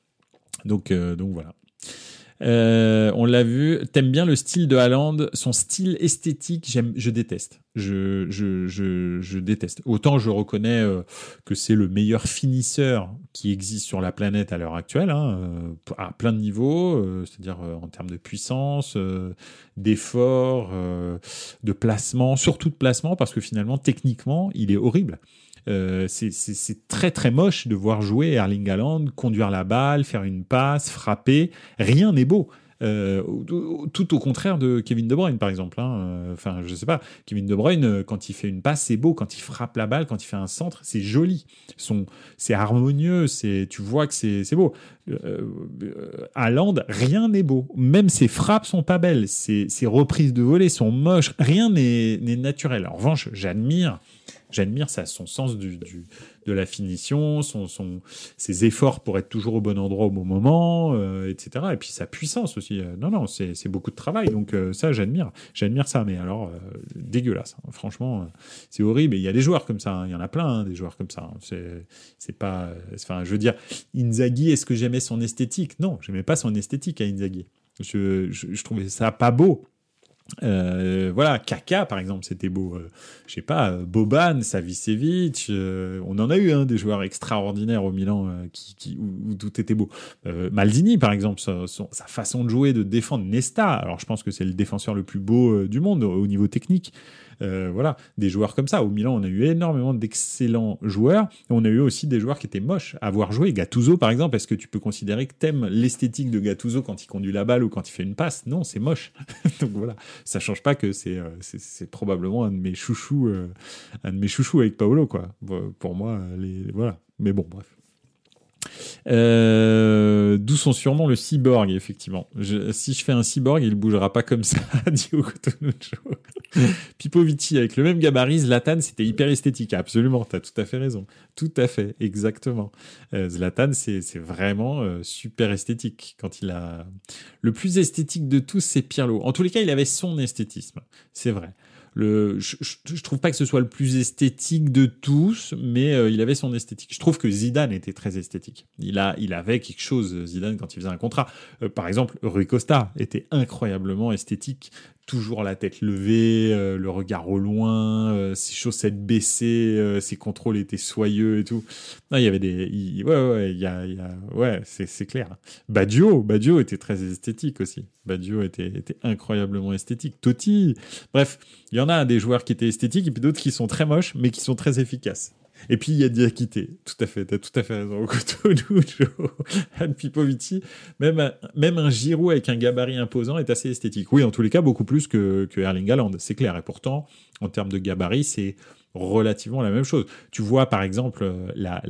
Donc, euh, donc voilà. Euh, on l'a vu. T'aimes bien le style de Haaland, son style esthétique. J'aime, je déteste. Je, je, je, déteste. Autant je reconnais euh, que c'est le meilleur finisseur qui existe sur la planète à l'heure actuelle, hein, à plein de niveaux, c'est-à-dire en termes de puissance, d'effort, de placement, surtout de placement, parce que finalement techniquement il est horrible. Euh, c'est très très moche de voir jouer Erling Haaland, conduire la balle, faire une passe, frapper. Rien n'est beau. tout au contraire de Kevin De Bruyne, par exemple. Hein. Enfin, je sais pas. Kevin De Bruyne, quand il fait une passe, c'est beau. Quand il frappe la balle, quand il fait un centre, c'est joli. C'est harmonieux. Tu vois que c'est beau. Land, rien n'est beau. Même ses frappes sont pas belles. Ses, ses reprises de volée sont moches. Rien n'est naturel. En revanche, j'admire j'admire son sens de la finition, ses efforts pour être toujours au bon endroit au bon moment, euh, etc. Et puis sa puissance aussi. Euh, non, non, c'est beaucoup de travail. Donc euh, ça, j'admire. J'admire ça. Mais alors, dégueulasse. Hein. Franchement, c'est horrible. Et il y a des joueurs comme ça. Hein. Il y en a plein, hein, des joueurs comme ça. C'est pas... Enfin, je veux dire, Inzaghi, est-ce que j'aimais son esthétique? Non, j'aimais pas son esthétique à Inzaghi. Je, trouvais ça pas beau. Euh, voilà, Kaka par exemple, c'était beau. Euh, je sais pas, Boban, Savicevic, euh, on en a eu hein, des joueurs extraordinaires au Milan qui, où, tout était beau. Maldini par exemple, sa, façon de jouer, de défendre Nesta. Alors je pense que c'est le défenseur le plus beau du monde au niveau technique. Euh, voilà, des joueurs comme ça. Au Milan, on a eu énormément d'excellents joueurs. On a eu aussi des joueurs qui étaient moches à voir jouer. Gattuso, par exemple, est-ce que tu peux considérer que t'aimes l'esthétique de Gattuso quand il conduit la balle ou quand il fait une passe? Non, c'est moche. Donc voilà, ça change pas que c'est euh, probablement un de mes chouchous, euh, un de mes chouchous avec Paolo, quoi. Pour moi, les voilà. Mais bon, bref. Euh, d'où son surnom le cyborg, effectivement. si je fais un cyborg, il bougera pas comme ça, Diogo Pipovici, avec le même gabarit, Zlatan, c'était hyper esthétique. Absolument, tu as tout à fait raison. Tout à fait, exactement. Euh, Zlatan, c'est vraiment euh, super esthétique. Quand il a... Le plus esthétique de tous, c'est Pirlo. En tous les cas, il avait son esthétisme. C'est vrai je, je, trouve pas que ce soit le plus esthétique de tous, mais euh, il avait son esthétique. Je trouve que Zidane était très esthétique. Il a, il avait quelque chose, Zidane, quand il faisait un contrat. Euh, par exemple, Rui Costa était incroyablement esthétique toujours la tête levée, euh, le regard au loin, euh, ses chaussettes baissées, euh, ses contrôles étaient soyeux et tout. Non, il y avait des, ouais, ouais, il y a, ouais, c'est clair. Badio, était très esthétique aussi. Badio était, était incroyablement esthétique. Totti, bref, il y en a des joueurs qui étaient esthétiques et puis d'autres qui sont très moches mais qui sont très efficaces. Et puis il y a Diakité, tout à fait, t'as tout à fait raison. Pipovici, même même un Giroud avec un gabarit imposant est assez esthétique. Oui, en tous les cas, beaucoup plus que, que Erling Haaland, c'est clair. Et pourtant, en termes de gabarit, c'est relativement la même chose. Tu vois par exemple la,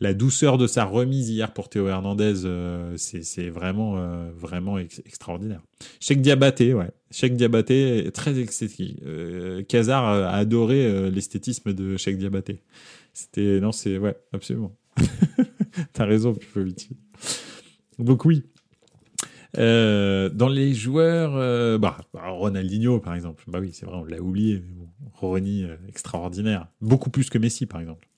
la, douceur de sa remise hier pour Théo Hernandez, euh, c'est vraiment, euh, vraiment extraordinaire. Cheikh Diabaté, ouais. Cheikh Diabaté, très esthétique. Euh, a adoré l'esthétisme de Cheikh Diabaté. C'était, non, c'est, ouais, absolument. T'as raison, Pipovici. Donc oui, euh, dans les joueurs, euh, bah, Ronaldinho par exemple, bah oui, c'est vrai, on l'a oublié, bon, Ronny, euh, extraordinaire, beaucoup plus que Messi par exemple.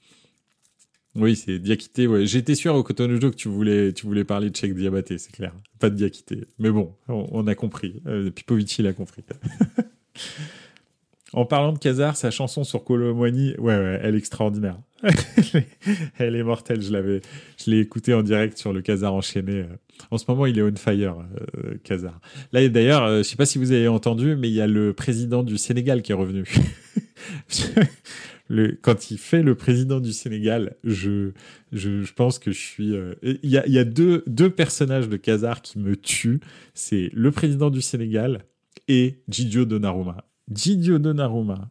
Oui, c'est Diakité. Ouais. J'étais sûr au Cotonou que tu voulais, tu voulais parler de Cheikh Diabaté, c'est clair. Pas de Diakité. Mais bon, on, a compris. Euh, Pipovici l'a compris. en parlant de Kazar, sa chanson sur Colomboigny, ouais, ouais, elle est extraordinaire. elle est mortelle. Je l'avais, je l'ai écoutée en direct sur le Kazar enchaîné. En ce moment, il est on fire, euh, Kazar. Là, d'ailleurs, euh, je sais pas si vous avez entendu, mais il y a le président du Sénégal qui est revenu. quand il fait le président du Sénégal, je, je, je pense que je suis. Euh, il y, a, y a deux, deux personnages de Kazar qui me tuent. C'est le président du Sénégal et Gidio Donnarumma. Gidio Donnarumma,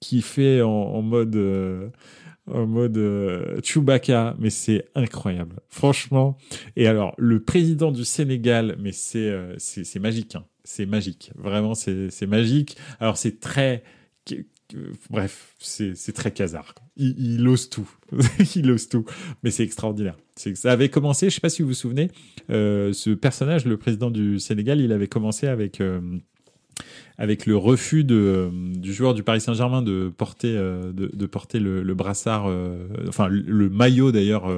qui fait en, en mode en mode euh, Chewbacca, mais c'est incroyable. Franchement. Et alors, le président du Sénégal, mais c'est euh, c'est magique. Hein. C'est magique. Vraiment, c'est magique. Alors, c'est très... Bref, c'est très casard. Il, il, ose tout. il ose tout. Mais c'est extraordinaire. Ça avait commencé, je sais pas si vous vous souvenez, euh, ce personnage, le président du Sénégal, il avait commencé avec... Avec le refus euh, du joueur du Paris Saint-Germain de porter, euh, le, brassard, euh, enfin le, maillot d'ailleurs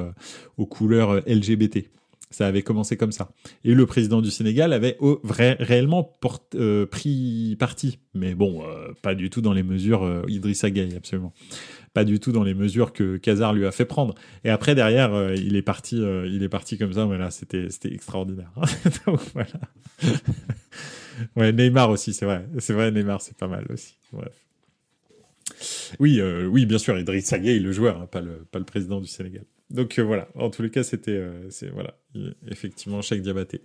aux couleurs LGBT. Ça avait commencé comme ça. Et le président du Sénégal avait réellement pris parti. Mais bon, pas du tout dans les mesures Idrissa Gueye, absolument. Pas du tout dans les mesures que Kazar lui a fait prendre. Et après, derrière, il est parti, il est parti comme ça. Mais là, c'était extraordinaire. Donc, voilà. Ouais, Neymar aussi, c'est vrai. C'est vrai, Neymar, c'est pas mal aussi. Bref. Oui, euh, oui, bien sûr, Idriss Gueye, le joueur, hein, pas, le, pas le président du Sénégal. Donc euh, voilà, en tous les cas, c'était euh, voilà, effectivement Cheikh Diabaté.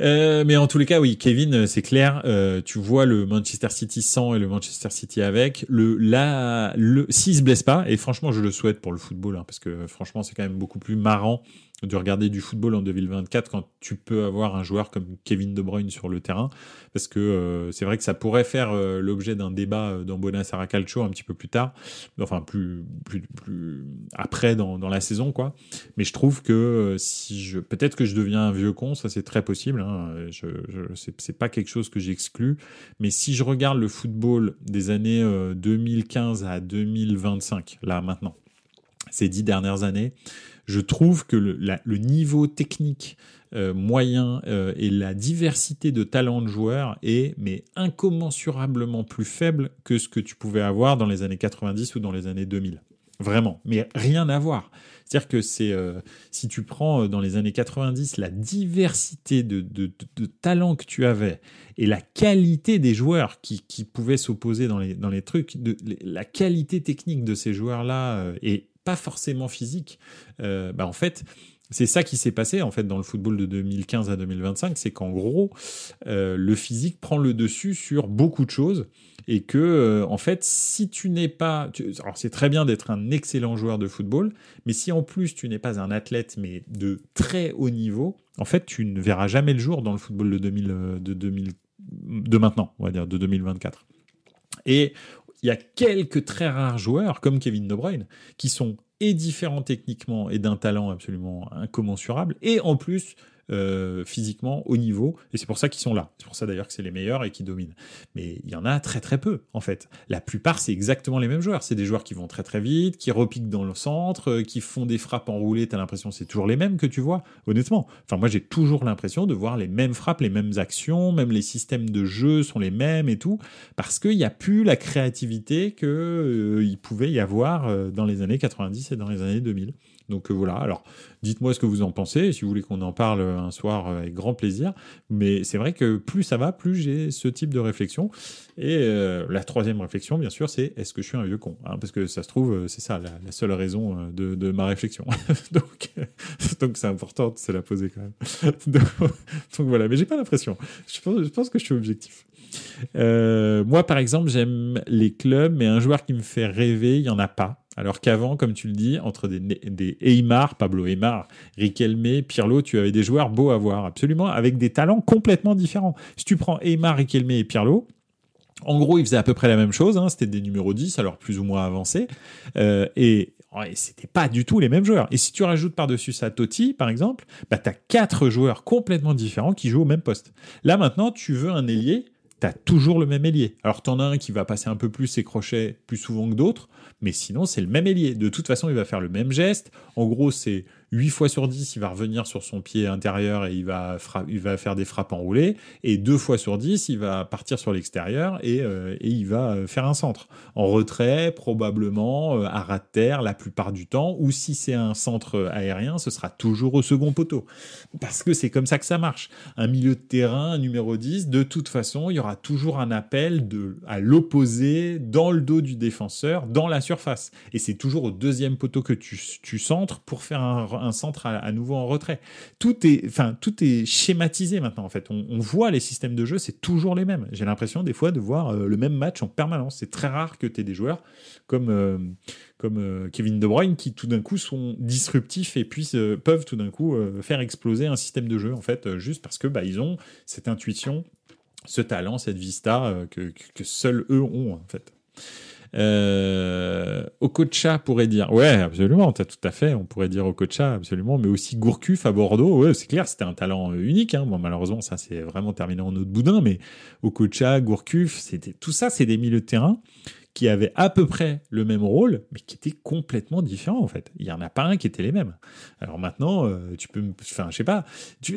Euh, mais en tous les cas, oui, Kevin, c'est clair. Tu vois le Manchester City sans et le Manchester City avec. Le là, le s'il se blesse pas, et franchement, je le souhaite pour le football, hein, parce que franchement, c'est quand même beaucoup plus marrant de regarder du football en 2024 quand tu peux avoir un joueur comme Kevin De Bruyne sur le terrain, parce que euh, c'est vrai que ça pourrait faire euh, l'objet d'un débat euh, dans Bonasara Calcio un petit peu plus tard, enfin plus, plus, plus après dans, dans, la saison, quoi. Mais je trouve que si je, peut-être que je deviens un vieux con, ça c'est très possible, hein, je, je c'est pas quelque chose que j'exclus, mais si je regarde le football des années 2015 à 2025, là maintenant, ces dix dernières années, je trouve que le, niveau technique euh, moyen euh, et la diversité de talents de joueurs est mais incommensurablement plus faible que ce que tu pouvais avoir dans les années 90 ou dans les années 2000. Vraiment, mais rien à voir. C'est-à-dire que c'est euh, si tu prends dans les années 90 la diversité de, talents que tu avais et la qualité des joueurs qui, pouvaient s'opposer dans les, dans les trucs, la qualité technique de ces joueurs-là est pas forcément physique, euh, bah en fait, c'est ça qui s'est passé en fait dans le football de 2015 à 2025, c'est qu'en gros, euh, le physique prend le dessus sur beaucoup de choses et que euh, en fait, si tu n'es pas, alors c'est très bien d'être un excellent joueur de football, mais si en plus tu n'es pas un athlète mais de très haut niveau, en fait, tu ne verras jamais le jour dans le football de 2000, de 2000, de maintenant, on va dire de 2024. Et il y a quelques très rares joueurs comme Kevin De Bruyne qui sont et différents techniquement et d'un talent absolument incommensurable et en plus euh, physiquement au niveau, et c'est pour ça qu'ils sont là. C'est pour ça d'ailleurs que c'est les meilleurs et qui dominent. Mais il y en a très très peu en fait. La plupart c'est exactement les mêmes joueurs. C'est des joueurs qui vont très très vite, qui repiquent dans le centre, euh, qui font des frappes enroulées. T'as l'impression c'est toujours les mêmes que tu vois. Honnêtement, enfin moi j'ai toujours l'impression de voir les mêmes frappes, les mêmes actions, même les systèmes de jeu sont les mêmes et tout, parce qu'il n'y a plus la créativité que euh, pouvait y avoir dans les années 90 et dans les années 2000. Donc voilà, alors dites-moi ce que vous en pensez, si vous voulez qu'on en parle un soir euh, avec grand plaisir, mais c'est vrai que plus ça va, plus j'ai ce type de réflexion. Et euh, la troisième réflexion, bien sûr, c'est est-ce que je suis un vieux con hein, Parce que ça se trouve, euh, c'est ça la, seule raison de, ma réflexion. donc c'est important de se la poser quand même. donc, voilà, mais j'ai pas l'impression. Je pense que je suis objectif. Moi, par exemple, j'aime les clubs, mais un joueur qui me fait rêver, il n'y en a pas. Alors qu'avant, comme tu le dis, entre des, des Aymar, Pablo Aymar, Riquelme, Pirlo, tu avais des joueurs beaux à voir, absolument, avec des talents complètement différents. Si tu prends Aymar, Riquelme et Pirlo, en gros, ils faisaient à peu près la même chose, hein, c'était des numéros 10, alors plus ou moins avancés, euh, et, et c'était pas du tout les mêmes joueurs. Et si tu rajoutes par-dessus ça Totti, par exemple, bah, tu as quatre joueurs complètement différents qui jouent au même poste. Là, maintenant, tu veux un ailier, tu as toujours le même ailier. Alors, tu en as un qui va passer un peu plus ses crochets plus souvent que d'autres, mais sinon, c'est le même ailier. De toute façon, il va faire le même geste. En gros, c'est 8 fois sur 10, il va revenir sur son pied intérieur et il va, il va faire des frappes enroulées. Et 2 fois sur 10, il va partir sur l'extérieur et, euh, et, il va euh, faire un centre. En retrait, probablement, euh, à ras de terre la plupart du temps. Ou si c'est un centre aérien, ce sera toujours au second poteau. Parce que c'est comme ça que ça marche. Un milieu de terrain, numéro 10, de toute façon, il y aura toujours un appel de, à l'opposé, dans le dos du défenseur, dans la surface. Et c'est toujours au deuxième poteau que tu, tu centres pour faire un, un centre à, nouveau en retrait. Tout est, enfin, tout est schématisé maintenant en fait. On, voit les systèmes de jeu, c'est toujours les mêmes. J'ai l'impression des fois de voir euh, le même match en permanence. C'est très rare que tu aies des joueurs comme euh, comme euh, Kevin De Bruyne qui tout d'un coup sont disruptifs et puissent peuvent tout d'un coup faire exploser un système de jeu en fait juste parce que bah, ils ont cette intuition, ce talent, cette vista que, que seuls eux ont en fait. Euh, Okocha pourrait dire, ouais, absolument, as tout à fait, on pourrait dire Okocha, absolument, mais aussi Gourcuff à Bordeaux, ouais, c'est clair, c'était un talent euh, unique. Hein. Bon, malheureusement, ça c'est vraiment terminé en autre boudin, mais Okocha, Gourcuff, c'était tout ça, c'est des milieux de terrain qui avaient à peu près le même rôle, mais qui étaient complètement différents en fait. Il y en a pas un qui était les mêmes. Alors maintenant, euh, tu peux, enfin, je sais pas.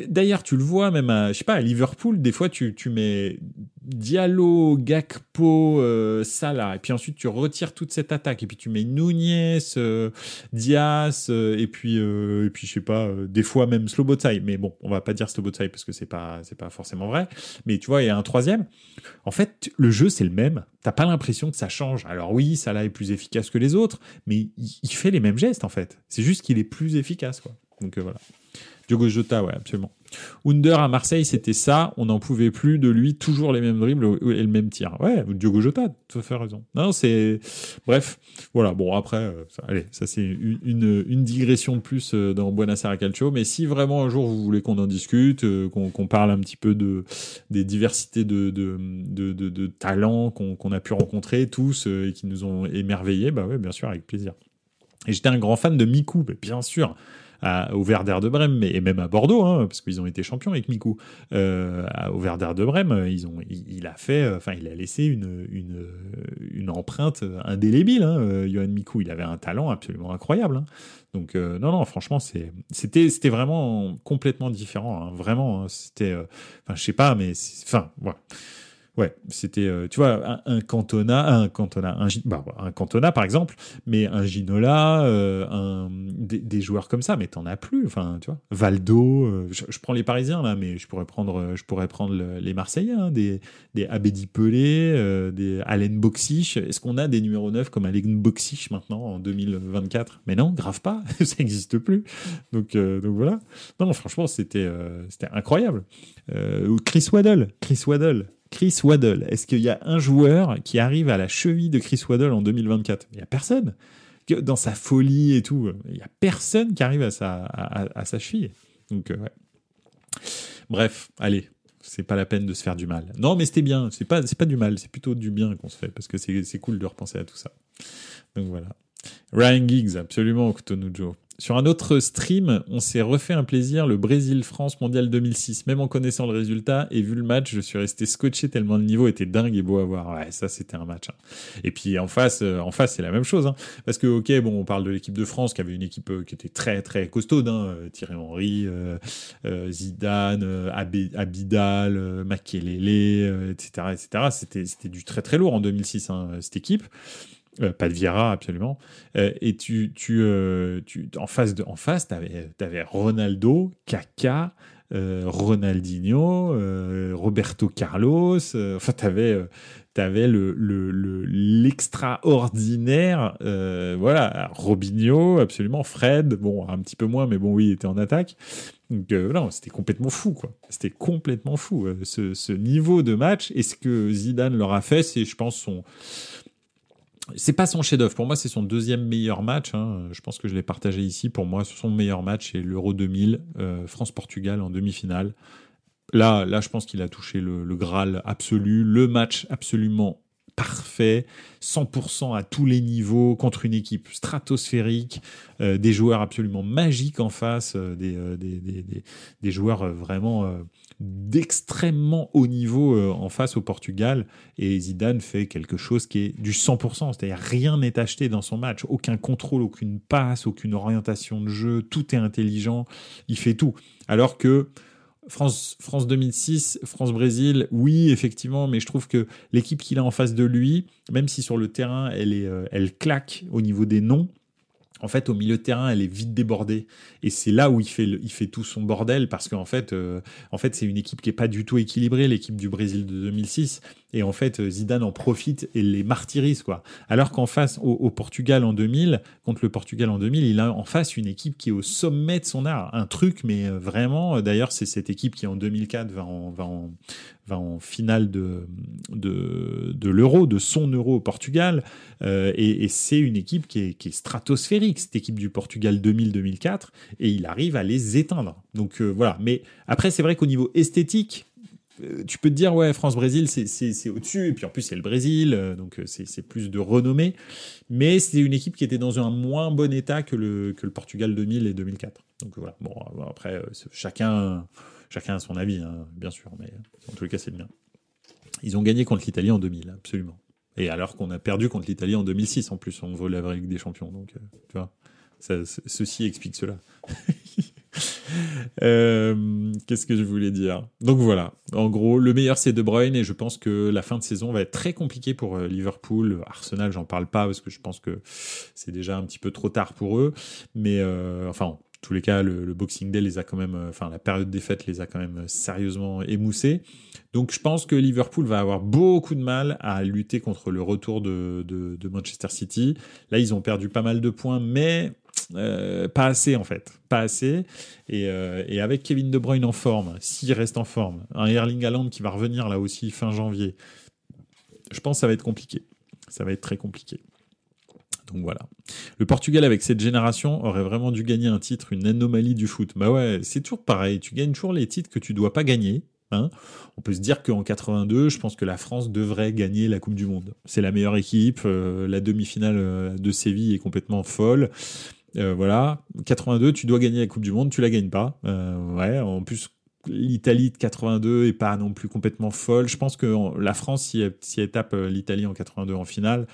D'ailleurs, tu le vois même à, je sais pas, à Liverpool, des fois tu, tu mets Diallo, Gakpo, euh, Salah, et puis ensuite tu retires toute cette attaque, et puis tu mets Nunez, euh, Diaz, euh, et puis et puis je sais pas, des fois même Slobotsai. Mais bon, on va pas dire Slobotsai parce que c'est pas pas forcément vrai. Mais tu vois, il y a un troisième. En fait, le jeu c'est le même. T'as pas l'impression que ça change. Alors oui, Salah est plus efficace que les autres, mais il, fait les mêmes gestes en fait. C'est juste qu'il est plus efficace quoi. Donc voilà. Diogo Jota, ouais, absolument. Under à Marseille, c'était ça. On n'en pouvait plus de lui, toujours les mêmes dribbles et le même tir. Ouais, Diogo Jota, tu as fait raison. Non, c'est. Bref, voilà. Bon, après, euh, ça, allez, ça c'est une, digression de plus euh, dans Buenos Aires Calcio. Mais si vraiment un jour vous voulez qu'on en discute, euh, qu'on parle un petit peu de, des diversités de, talents qu'on a pu rencontrer tous et qui nous ont émerveillés, bah ouais, bien sûr, avec plaisir. Et j'étais un grand fan de Miku, bien sûr au Werder de Brême, mais, et même à Bordeaux, hein, parce qu'ils ont été champions avec Miku. Euh, au Werder de Brême, ils ont, il, a fait, euh, enfin, il a laissé une, une, empreinte indélébile. Hein, Johan Miku, il avait un talent absolument incroyable. Hein. Donc non, non, franchement, c'était, c'était vraiment complètement différent. Vraiment, c'était, enfin, je sais pas, mais, enfin, voilà. C'était, euh, tu vois, un, Cantona, un Cantona, un, bah, un Cantona par exemple, mais un Ginola, euh, des, joueurs comme ça, mais t'en as plus. Enfin, tu vois, Valdo, euh, je, prends les Parisiens là, mais je pourrais prendre, je pourrais prendre les Marseillais, hein, des, des Abedi Pelé, des Allen Boxich. Est-ce qu'on a des numéros 9 comme Allen Boxich maintenant en 2024 Mais non, grave pas, ça n'existe plus. Donc, donc voilà. Non, non franchement, c'était, c'était incroyable. Chris Waddle, Chris Waddle. Chris Waddle. Est-ce qu'il y a un joueur qui arrive à la cheville de Chris Waddle en 2024 Il n'y a personne. Dans sa folie et tout, il n'y a personne qui arrive à sa, à, sa cheville. Donc, euh, Bref, allez, c'est pas la peine de se faire du mal. Non, mais c'était bien. C'est pas, c'est pas du mal, c'est plutôt du bien qu'on se fait parce que c'est, cool de repenser à tout ça. Donc voilà. Ryan Giggs, absolument, Kutonujo. Sur un autre stream, on s'est refait un plaisir, le Brésil-France Mondial 2006. Même en connaissant le résultat et vu le match, je suis resté scotché tellement le niveau était dingue et beau à voir. Ouais, ça c'était un match. Hein. Et puis en face, euh, en face c'est la même chose. Hein. Parce que ok, bon, on parle de l'équipe de France qui avait une équipe euh, qui était très très costaude. Hein. Euh, Thierry Henry, Zidane, Abidal, Makelele, etc., etc. C'était c'était du très très lourd en 2006 hein, cette équipe. Euh, pas de Vieira, absolument. Euh, et tu, tu, euh, tu, en face, de, en face, t'avais, avais Ronaldo, Kaka, Ronaldinho, Roberto Carlos. enfin, t'avais, avais le, le, l'extraordinaire, voilà, Robinho, absolument, Fred, bon, un petit peu moins, mais bon, oui, il était en attaque. Donc, non, c'était complètement fou, quoi. C'était complètement fou. ce, ce niveau de match, et ce que Zidane leur a fait, c'est, je pense, son c'est pas son chef-d'œuvre. Pour moi, c'est son deuxième meilleur match. Hein. Je pense que je l'ai partagé ici. Pour moi, son meilleur match, c'est l'Euro 2000, euh, France-Portugal en demi-finale. Là, là, je pense qu'il a touché le, Graal absolu, le match absolument parfait, 100% à tous les niveaux, contre une équipe stratosphérique, euh, des joueurs absolument magiques en face, euh, des, joueurs vraiment d'extrêmement haut niveau euh, en face au Portugal. Et Zidane fait quelque chose qui est du 100%, c'est-à-dire rien n'est acheté dans son match, aucun contrôle, aucune passe, aucune orientation de jeu, tout est intelligent, il fait tout. Alors que France, France 2006, France-Brésil, oui, effectivement, mais je trouve que l'équipe qu'il a en face de lui, même si sur le terrain elle, est, euh, elle claque au niveau des noms, en fait, au milieu de terrain, elle est vite débordée. Et c'est là où il fait, tout son bordel parce qu'en fait, euh, fait, c'est une équipe qui est pas du tout équilibrée, l'équipe du Brésil de 2006. Et en fait, euh, Zidane en profite et les martyrise, quoi. Alors qu'en face, au, Portugal en 2000, contre le Portugal en 2000, il a en face une équipe qui est au sommet de son art. Un truc, mais euh, vraiment, d'ailleurs, c'est cette équipe qui en 2004 va en, finale de, l'euro, de son euro au Portugal. Euh, et, c'est une équipe qui est, stratosphérique, cette équipe du Portugal 2000-2004. Et il arrive à les éteindre. Donc voilà. Mais après, c'est vrai qu'au niveau esthétique, euh, tu peux te dire, ouais, France-Brésil, c'est au-dessus, et puis en plus, c'est le Brésil, euh, donc euh, c'est plus de renommée. Mais c'est une équipe qui était dans un moins bon état que le, que le Portugal 2000 et 2004. Donc voilà, bon, après, chacun, chacun a son avis, hein, bien sûr, mais en tout cas, c'est le mien. Ils ont gagné contre l'Italie en 2000, absolument. Et alors qu'on a perdu contre l'Italie en 2006, en plus, on vaut la Ligue des Champions, donc tu vois, ceci explique cela. Euh, qu'est-ce que je voulais dire? Donc voilà, en gros, le meilleur c'est De Bruyne et je pense que la fin de saison va être très compliquée pour euh, Liverpool. Arsenal, j'en parle pas parce que je pense que c'est déjà un petit peu trop tard pour eux. Mais euh, enfin, en tous les cas, le, Boxing Day les a quand même, enfin la période des fêtes les a quand même sérieusement émoussés. Donc je pense que Liverpool va avoir beaucoup de mal à lutter contre le retour de, Manchester City. Là, ils ont perdu pas mal de points, mais pas assez en fait, pas assez. Et, et, avec Kevin De Bruyne en forme, s'il reste en forme, un Erling Haaland qui va revenir là aussi fin janvier, je pense que ça va être compliqué. Ça va être très compliqué. Donc voilà. Le Portugal avec cette génération aurait vraiment dû gagner un titre, une anomalie du foot. Bah ouais, c'est toujours pareil. Tu gagnes toujours les titres que tu dois pas gagner. Hein. On peut se dire qu'en 82, je pense que la France devrait gagner la Coupe du Monde. C'est la meilleure équipe. Euh, la demi-finale euh, de Séville est complètement folle. Euh, voilà. 82, tu dois gagner la Coupe du Monde, tu la gagnes pas. ouais. En plus, l'Italie de 82 est pas non plus complètement folle. Je pense que la France, si elle, si elle tape l'Italie en 82 en finale,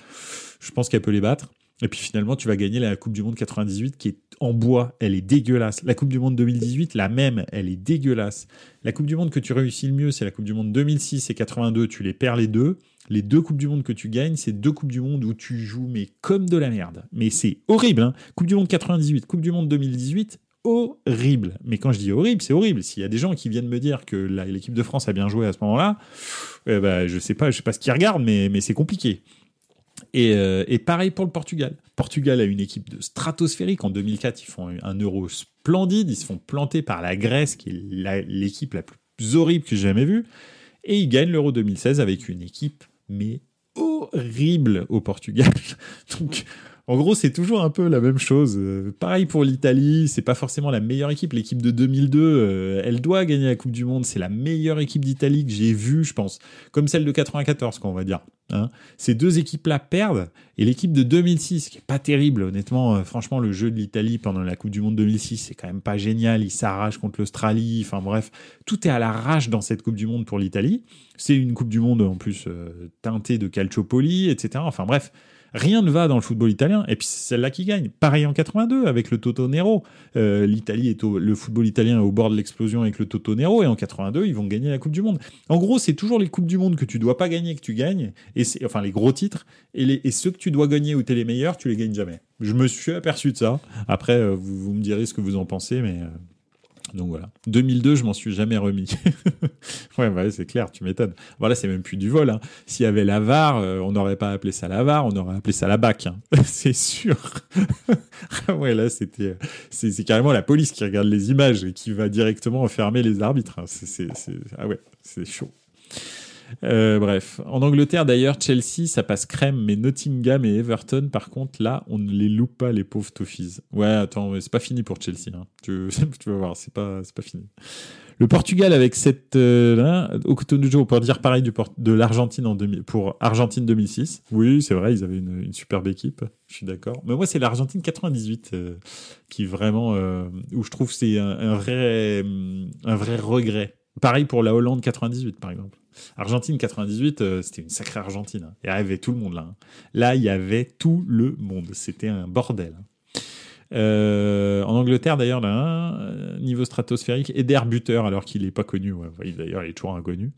je pense qu'elle peut les battre. Et puis finalement, tu vas gagner la Coupe du Monde 98 qui est en bois, elle est dégueulasse. La Coupe du Monde 2018, la même, elle est dégueulasse. La Coupe du Monde que tu réussis le mieux, c'est la Coupe du Monde 2006 et 82, tu les perds les deux. Les deux Coupes du Monde que tu gagnes, c'est deux Coupes du Monde où tu joues mais comme de la merde. Mais c'est horrible, hein Coupe du Monde 98, Coupe du Monde 2018, horrible. Mais quand je dis horrible, c'est horrible. S'il y a des gens qui viennent me dire que l'équipe de France a bien joué à ce moment-là, eh ben, je sais pas, je sais pas ce qu'ils regardent, mais, mais c'est compliqué. Euh, et, pareil pour le Portugal. Portugal a une équipe de stratosphérique. En 2004, ils font un euro splendide. Ils se font planter par la Grèce, qui est l'équipe la, plus horrible que j'ai jamais vue. Et ils gagnent l'euro 2016 avec une équipe, mais horrible au Portugal. en gros, c'est toujours un peu la même chose. Euh, pareil pour l'Italie, c'est pas forcément la meilleure équipe. L'équipe de 2002, euh, elle doit gagner la Coupe du Monde. C'est la meilleure équipe d'Italie que j'ai vue, je pense. Comme celle de 94, qu'on va dire. Hein. Ces deux équipes-là perdent. Et l'équipe de 2006, qui est pas terrible, honnêtement, euh, franchement, le jeu de l'Italie pendant la Coupe du Monde 2006, c'est quand même pas génial. Ils s'arrachent contre l'Australie. Enfin bref, tout est à l'arrache dans cette Coupe du Monde pour l'Italie. C'est une Coupe du Monde en plus teintée de Calciopoli, etc. Enfin bref, Rien ne va dans le football italien, et puis c'est celle-là qui gagne. Pareil en 82 avec le Toto Nero. Euh, L'Italie est le football italien est au bord de l'explosion avec le Toto Nero, et en 82 ils vont gagner la Coupe du Monde. En gros, c'est toujours les coupes du monde que tu dois pas gagner que tu gagnes, et enfin les gros titres, et, ceux que tu dois gagner où es les meilleurs, tu les gagnes jamais. Je me suis aperçu de ça. Après, euh, vous, vous, me direz ce que vous en pensez, mais euh, donc voilà. 2002, je m'en suis jamais remis. ouais, c'est clair, tu m'étonnes. Voilà, c'est même plus du vol. Hein. S'il y avait la VAR, euh, on n'aurait pas appelé ça la VAR, on aurait appelé ça la BAC. Hein. c'est sûr. ouais, là, c'était, c'est, carrément la police qui regarde les images et qui va directement enfermer les arbitres. Hein. Ah ouais, c'est chaud. Euh, bref, en Angleterre d'ailleurs, Chelsea, ça passe crème, mais Nottingham et Everton, par contre, là, on ne les loupe pas, les pauvres Toffees. Ouais, attends, c'est pas fini pour Chelsea. Hein. Tu, tu, vas voir, c'est pas, pas fini. Le Portugal avec cette euh, là, au on peut dire pareil du de l'Argentine en pour Argentine 2006. Oui, c'est vrai, ils avaient une, une superbe équipe. Je suis d'accord. Mais moi, c'est l'Argentine 98 euh, qui vraiment euh, où je trouve c'est un, un, vrai un vrai regret. Pareil pour la Hollande 98 par exemple. Argentine 98, euh, c'était une sacrée Argentine. Hein. Il y avait tout le monde là. Hein. Là, il y avait tout le monde. C'était un bordel. Hein. Euh, en Angleterre, d'ailleurs, là, euh, niveau stratosphérique, Eder buteur, alors qu'il n'est pas connu. D'ailleurs, il est toujours inconnu.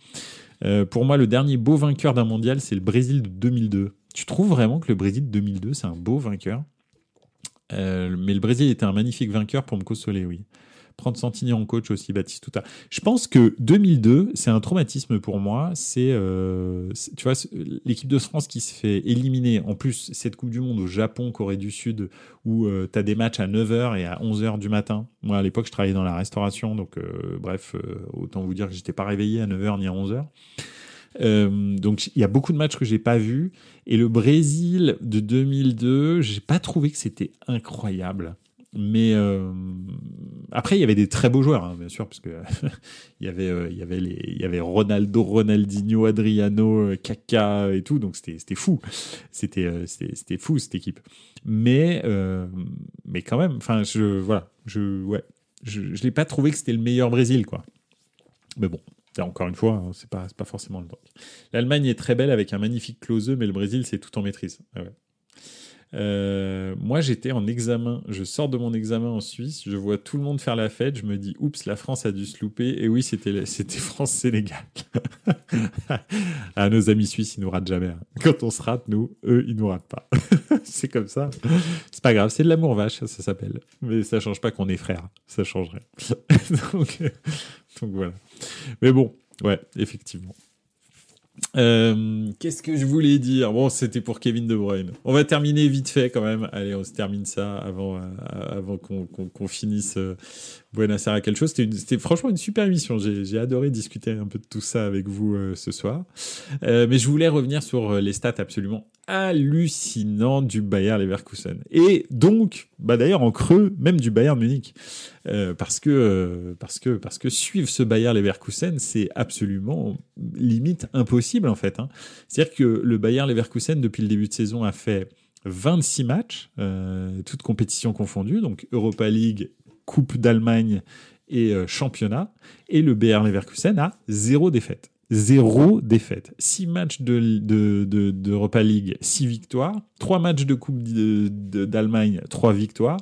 pour moi, le dernier beau vainqueur d'un mondial, c'est le Brésil de 2002. Tu trouves vraiment que le Brésil de 2002, c'est un beau vainqueur? Mais le Brésil était un magnifique vainqueur pour me consoler, oui prendre Santini en coach aussi, Baptiste Touta. Je pense que 2002, c'est un traumatisme pour moi. C'est, euh, tu vois, l'équipe de France qui se fait éliminer. En plus, cette Coupe du Monde au Japon, Corée du Sud, où euh, tu as des matchs à 9h et à 11h du matin. Moi, à l'époque, je travaillais dans la restauration, donc euh, bref, autant vous dire que j'étais pas réveillé à 9h ni à 11h. donc il y a beaucoup de matchs que j'ai pas vus et le Brésil de 2002, j'ai pas trouvé que c'était incroyable. Mais euh, après, il y avait des très beaux joueurs, hein, bien sûr, parce que il y avait, euh, il y avait les, il y avait Ronaldo, Ronaldinho, Adriano, euh, Kaka et tout, donc c'était, c'était fou, c'était, c'était, fou cette équipe. Mais, mais quand même, enfin, je, voilà, je, ouais, je, je l'ai pas trouvé que c'était le meilleur Brésil, quoi. Mais bon, encore une fois, hein, c'est pas, pas forcément le truc. L'Allemagne est très belle avec un magnifique closeux, mais le Brésil, c'est tout en maîtrise. Ah ouais. Euh, moi, j'étais en examen. Je sors de mon examen en Suisse. Je vois tout le monde faire la fête. Je me dis, oups, la France a dû se louper. Et oui, c'était, France-Sénégal. ah, nos amis suisses, ils nous ratent jamais. Hein. Quand on se rate, nous, eux, ils nous ratent pas. c'est comme ça. C'est pas grave. C'est de l'amour vache, ça s'appelle. Mais ça change pas qu'on est frères. Ça changerait. donc, donc voilà. Mais bon, ouais, effectivement. Euh, Qu'est-ce que je voulais dire? Bon, c'était pour Kevin De Bruyne. On va terminer vite fait quand même. Allez, on se termine ça avant, euh, avant qu'on finisse euh, Buenos Aires à quelque chose. C'était franchement une super émission. J'ai adoré discuter un peu de tout ça avec vous euh, ce soir. Euh, mais je voulais revenir sur euh, les stats absolument hallucinantes du Bayer Leverkusen. Et donc, bah d'ailleurs en creux, même du Bayern Munich. Parce que parce que parce que suivre ce Bayer Leverkusen, c'est absolument limite impossible en fait. Hein. C'est-à-dire que le Bayer Leverkusen depuis le début de saison a fait 26 matchs, toutes compétitions confondues, donc Europa League, Coupe d'Allemagne et euh, championnat. Et le Bayer Leverkusen a zéro défaite. Zéro défaite. Six matchs de, de, League, six victoires. Trois matchs de Coupe d'Allemagne, trois victoires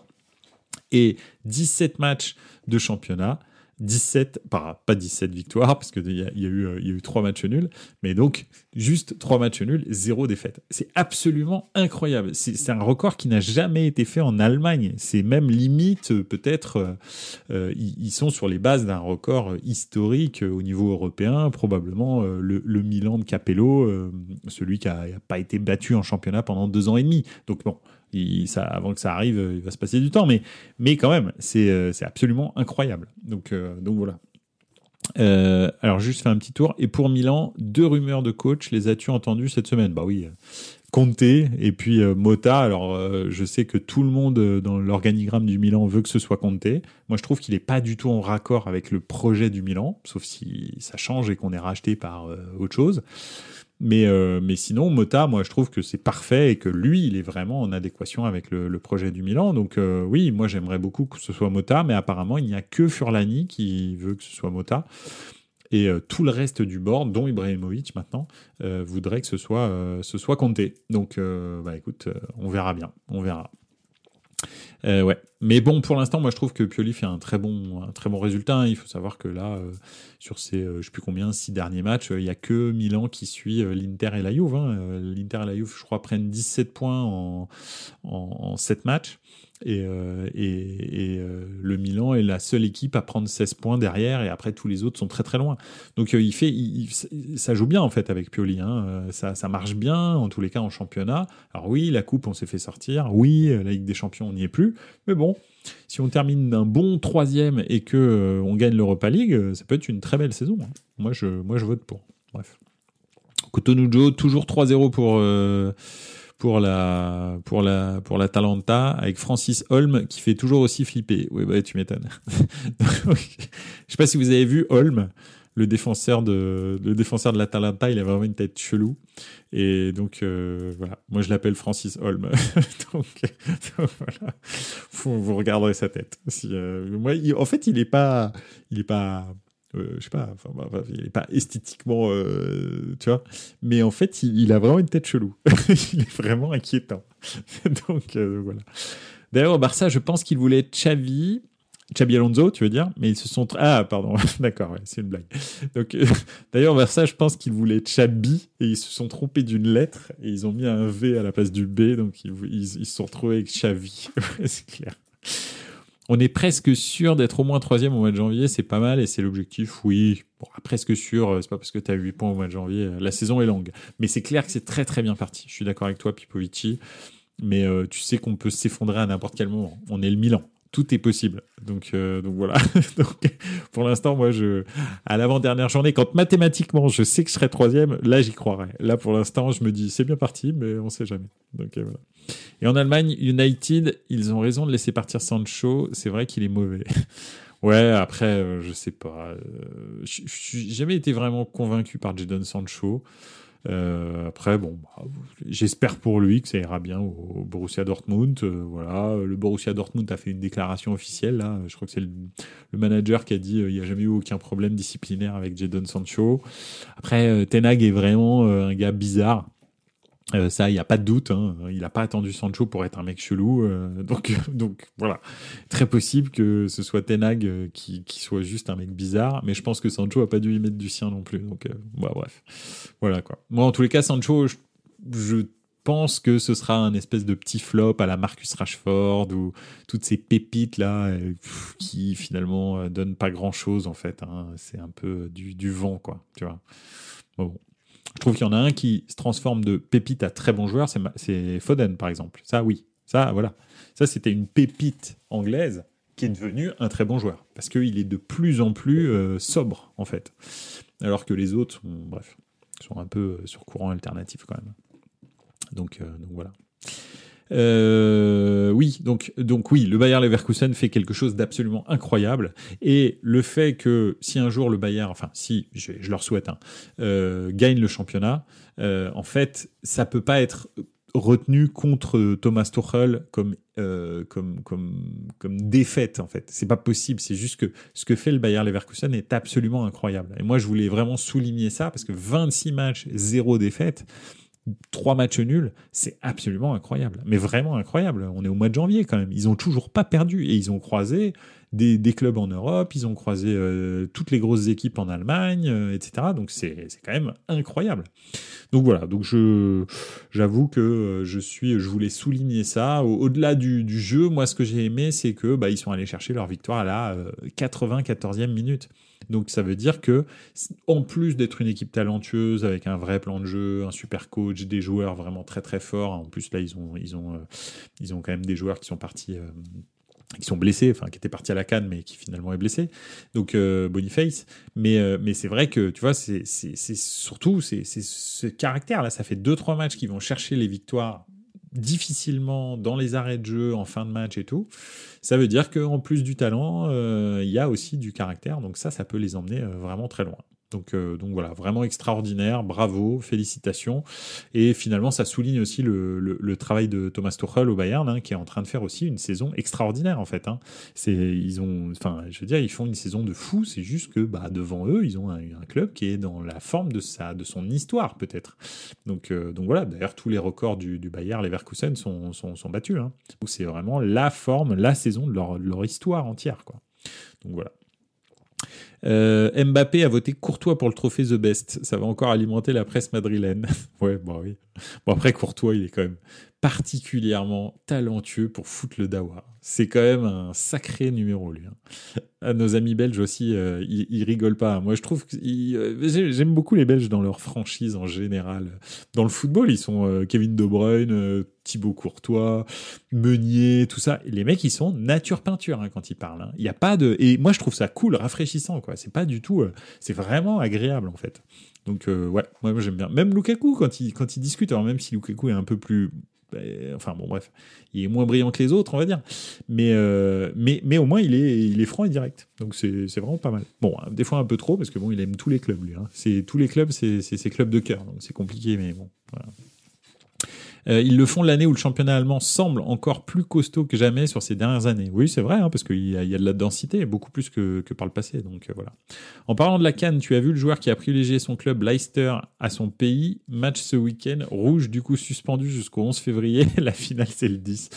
et 17 matchs de championnat. 17, pas, pas 17 victoires, parce qu'il y, a- y, eu, y a eu 3 matchs nuls, mais donc juste 3 matchs nuls, 0 défaite. C'est absolument incroyable. C'est un record qui n'a jamais été fait en Allemagne. C'est même limite, peut-être, euh, euh, ils, sont sur les bases d'un record historique euh, au niveau européen, probablement le, Milan de Capello, celui qui n'a pas été battu en championnat pendant deux ans et demi. Donc bon, il- ça, avant que ça arrive, euh, il va se passer du temps, mais, mais quand même, c'est euh, c'est absolument incroyable. Donc, euh, donc voilà. Euh, alors juste faire un petit tour. Et pour Milan, deux rumeurs de coach, les as-tu entendues cette semaine? Bah oui, euh, Conte et puis euh, Mota. Alors euh, je sais que tout le monde dans l'organigramme du Milan veut que ce soit Conte. Moi je trouve qu'il n'est pas du tout en raccord avec le projet du Milan, sauf si ça change et qu'on est racheté par autre chose. Mais, euh, mais sinon, Mota, moi, je trouve que c'est parfait et que lui, il est vraiment en adéquation avec le, projet du Milan. Donc, euh, oui, moi, j'aimerais beaucoup que ce soit Mota, mais apparemment, il n'y a que Furlani qui veut que ce soit Mota. Et euh, tout le reste du board, dont Ibrahimovic maintenant, voudrait que ce soit, ce soit Conte. Donc, bah, écoute, on verra bien. On verra. Euh, ouais. Mais bon, pour l'instant, moi, je trouve que Pioli fait un très bon, un très bon résultat. Il faut savoir que là, euh, sur ces, euh, je sais plus combien, six derniers matchs, euh, il y a que Milan qui suit l'Inter et la Juve. hein. L'Inter et la Juve, je crois, prennent 17 points en, en, en 7 matchs. Et, euh, euh, le Milan est la seule équipe à prendre 16 points derrière, et après tous les autres sont très très loin. Donc euh, il fait, ça joue bien en fait avec Pioli. Hein. Ça, marche bien en tous les cas en championnat. Alors oui, la coupe on s'est fait sortir. Oui, la Ligue des Champions on n'y est plus. Mais bon, si on termine d'un bon troisième et que on gagne l'Europa League, ça peut être une très belle saison. hein. Moi je, moi je vote pour. Bref. Cotonou toujours 3-0 pour. Pour la pour la pour la Talenta avec Francis Holm qui fait toujours aussi flipper. Oui bah tu m'étonnes. Je sais pas si vous avez vu Holm, le défenseur de le défenseur de la Talenta, il a vraiment une tête chelou et donc euh, voilà, moi je l'appelle Francis Holm. donc, voilà, vous, regarderez sa tête. Si, euh, moi, en fait, il est pas il est pas euh, je sais pas, enfin, bah, bah, il est pas esthétiquement, euh, tu vois, mais en fait, il, a vraiment une tête chelou. il est vraiment inquiétant. donc euh, voilà. D'ailleurs, au Barça, je pense qu'il voulait Xavi, Xabi Alonso, tu veux dire, mais ils se sont. Ah, pardon, d'accord, c'est une blague. Donc, d'ailleurs, au Barça, je pense qu'ils voulaient Xabi et ils se sont trompés d'une lettre et ils ont mis un V à la place du B, donc ils, se sont retrouvés avec Xavi. C'est clair. On est presque sûr d'être au moins troisième au mois de janvier, c'est pas mal et c'est l'objectif, oui. Bon, presque sûr, euh, c'est pas parce que tu as 8 points au mois de janvier, euh, la saison est longue. Mais c'est clair que c'est très très bien parti. Je suis d'accord avec toi, Pipovici. Mais euh, tu sais qu'on peut s'effondrer à n'importe quel moment. On est le Milan. Tout est possible. Donc, euh, donc voilà. donc, pour l'instant, moi, je, à l'avant-dernière journée, quand mathématiquement je sais que je serai troisième, là, j'y croirais. Là, pour l'instant, je me dis, c'est bien parti, mais on sait jamais. Donc, euh, voilà. Et en Allemagne, United, ils ont raison de laisser partir Sancho. C'est vrai qu'il est mauvais. Ouais, après, euh, je sais pas. Euh, suis jamais été vraiment convaincu par Jadon Sancho. Euh, après, bon, bah, j'espère pour lui que ça ira bien au, Borussia Dortmund. Euh, voilà, le Borussia Dortmund a fait une déclaration officielle. Là, je crois que c'est le, le manager qui a dit euh, il n'y a jamais eu aucun problème disciplinaire avec Jadon Sancho. Après, euh, Tenag est vraiment euh, un gars bizarre. Euh, ça, il n'y a pas de doute. Hein. Il n'a pas attendu Sancho pour être un mec chelou. euh, donc, donc voilà. Très possible que ce soit Tenag euh, qui, soit juste un mec bizarre. Mais je pense que Sancho n'a pas dû y mettre du sien non plus. Donc, euh, bah, bref. Voilà quoi. Moi, en tous les cas, Sancho, je, pense que ce sera un espèce de petit flop à la Marcus Rashford ou toutes ces pépites là euh, qui finalement euh, donnent pas grand chose en fait. hein. C'est un peu du, du vent quoi. Tu vois. Bon. Je trouve qu'il y en a un qui se transforme de pépite à très bon joueur, c'est Foden par exemple. Ça, oui. Ça, voilà. Ça, c'était une pépite anglaise qui est devenue un très bon joueur parce qu'il est de plus en plus euh, sobre en fait. Alors que les autres, bref, sont un peu sur courant alternatif quand même. Donc, euh, donc voilà. Euh, oui, donc, donc oui, le Bayer Leverkusen fait quelque chose d'absolument incroyable. Et le fait que si un jour le Bayer, enfin si, je, leur souhaite, hein, euh, gagne le championnat, euh, en fait, ça peut pas être retenu contre Thomas Tuchel comme comme comme comme défaite en fait. C'est pas possible. C'est juste que ce que fait le Bayer Leverkusen est absolument incroyable. Et moi je voulais vraiment souligner ça parce que 26 matchs zéro défaite trois matchs nuls, c'est absolument incroyable. Mais vraiment incroyable. On est au mois de janvier quand même. Ils ont toujours pas perdu et ils ont croisé des, clubs en Europe, ils ont croisé euh, toutes les grosses équipes en Allemagne, euh, etc. Donc c'est quand même incroyable. Donc voilà. Donc je j'avoue que euh, je suis, je voulais souligner ça. Au-delà du, jeu, moi ce que j'ai aimé, c'est que bah, ils sont allés chercher leur victoire à la 94e minute. Donc ça veut dire que, en plus d'être une équipe talentueuse avec un vrai plan de jeu, un super coach, des joueurs vraiment très très forts, en plus là ils ont, ils ont, euh, ils ont quand même des joueurs qui sont partis. Euh, qui sont blessés, enfin qui étaient partis à la canne, mais qui finalement est blessé. Donc euh, Boniface. Mais, mais c'est vrai que tu vois, c'est surtout c'est ce caractère là. Ça fait deux trois matchs qui vont chercher les victoires difficilement dans les arrêts de jeu, en fin de match et tout, ça veut dire qu'en plus du talent, euh, il y a aussi du caractère. Donc ça, ça peut les emmener euh, vraiment très loin. Donc, euh, donc voilà, vraiment extraordinaire, bravo, félicitations. Et finalement, ça souligne aussi le, le, travail de Thomas Tuchel au Bayern, hein, qui est en train de faire aussi une saison extraordinaire en fait. Hein. C'est, ils ont, enfin, je veux dire, ils font une saison de fou. C'est juste que bah, devant eux, ils ont un, club qui est dans la forme de sa, de son histoire peut-être. Donc, euh, donc voilà. D'ailleurs, tous les records du, du Bayern Leverkusen sont, sont, sont battus. Hein. c'est vraiment la forme, la saison de leur, de leur histoire entière, quoi. Donc voilà. Euh, Mbappé a voté Courtois pour le trophée The Best. Ça va encore alimenter la presse madrilène. ouais, bon oui. Bon après Courtois, il est quand même particulièrement talentueux pour foutre le dawa. C'est quand même un sacré numéro lui. Hein. nos amis belges aussi, euh, ils, rigolent pas. Moi, je trouve que euh, j'aime beaucoup les Belges dans leur franchise en général. Dans le football, ils sont euh, Kevin De Bruyne, Thibaut Courtois, Meunier, tout ça. les mecs, ils sont nature peinture hein, quand ils parlent. Hein. Il y a pas de et moi, je trouve ça cool, rafraîchissant quoi. C'est pas du tout, c'est vraiment agréable en fait. Donc ouais, moi, moi j'aime bien. Même Lukaku quand il quand il discute, alors même si Lukaku est un peu plus enfin bon, bref, il est moins brillant que les autres, on va dire. Mais, euh, mais, mais au moins, il est, il est franc et direct. Donc c'est vraiment pas mal. Bon, des fois un peu trop, parce que bon, il aime tous les clubs, lui. Hein. C'est tous les clubs, c'est ses clubs de cœur. Donc c'est compliqué, mais bon, voilà. Euh, ils le font l'année où le championnat allemand semble encore plus costaud que jamais sur ces dernières années. Oui, c'est vrai, hein, parce qu'il y, y, a de la densité, beaucoup plus que, que par le passé. Donc euh, voilà. En parlant de la Cannes, tu as vu le joueur qui a privilégié son club Leicester à son pays. Match ce week-end, rouge du coup suspendu jusqu'au 11 février. la finale, c'est le 10.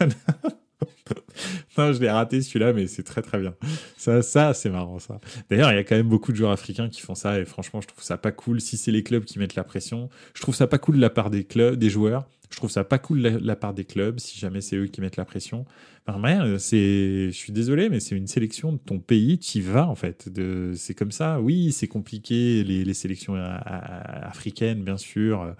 non, je l'ai raté celui-là, mais c'est très très bien. Ça, ça c'est marrant ça. D'ailleurs, il y a quand même beaucoup de joueurs africains qui font ça et franchement, je trouve ça pas cool. Si c'est les clubs qui mettent la pression, je trouve ça pas cool de la part des clubs, des joueurs. Je trouve ça pas cool de la, part des clubs si jamais c'est eux qui mettent la pression. Enfin, c'est, je suis désolé, mais c'est une sélection de ton pays. Tu y vas en fait. De, c'est comme ça. Oui, c'est compliqué les, les sélections africaines, bien sûr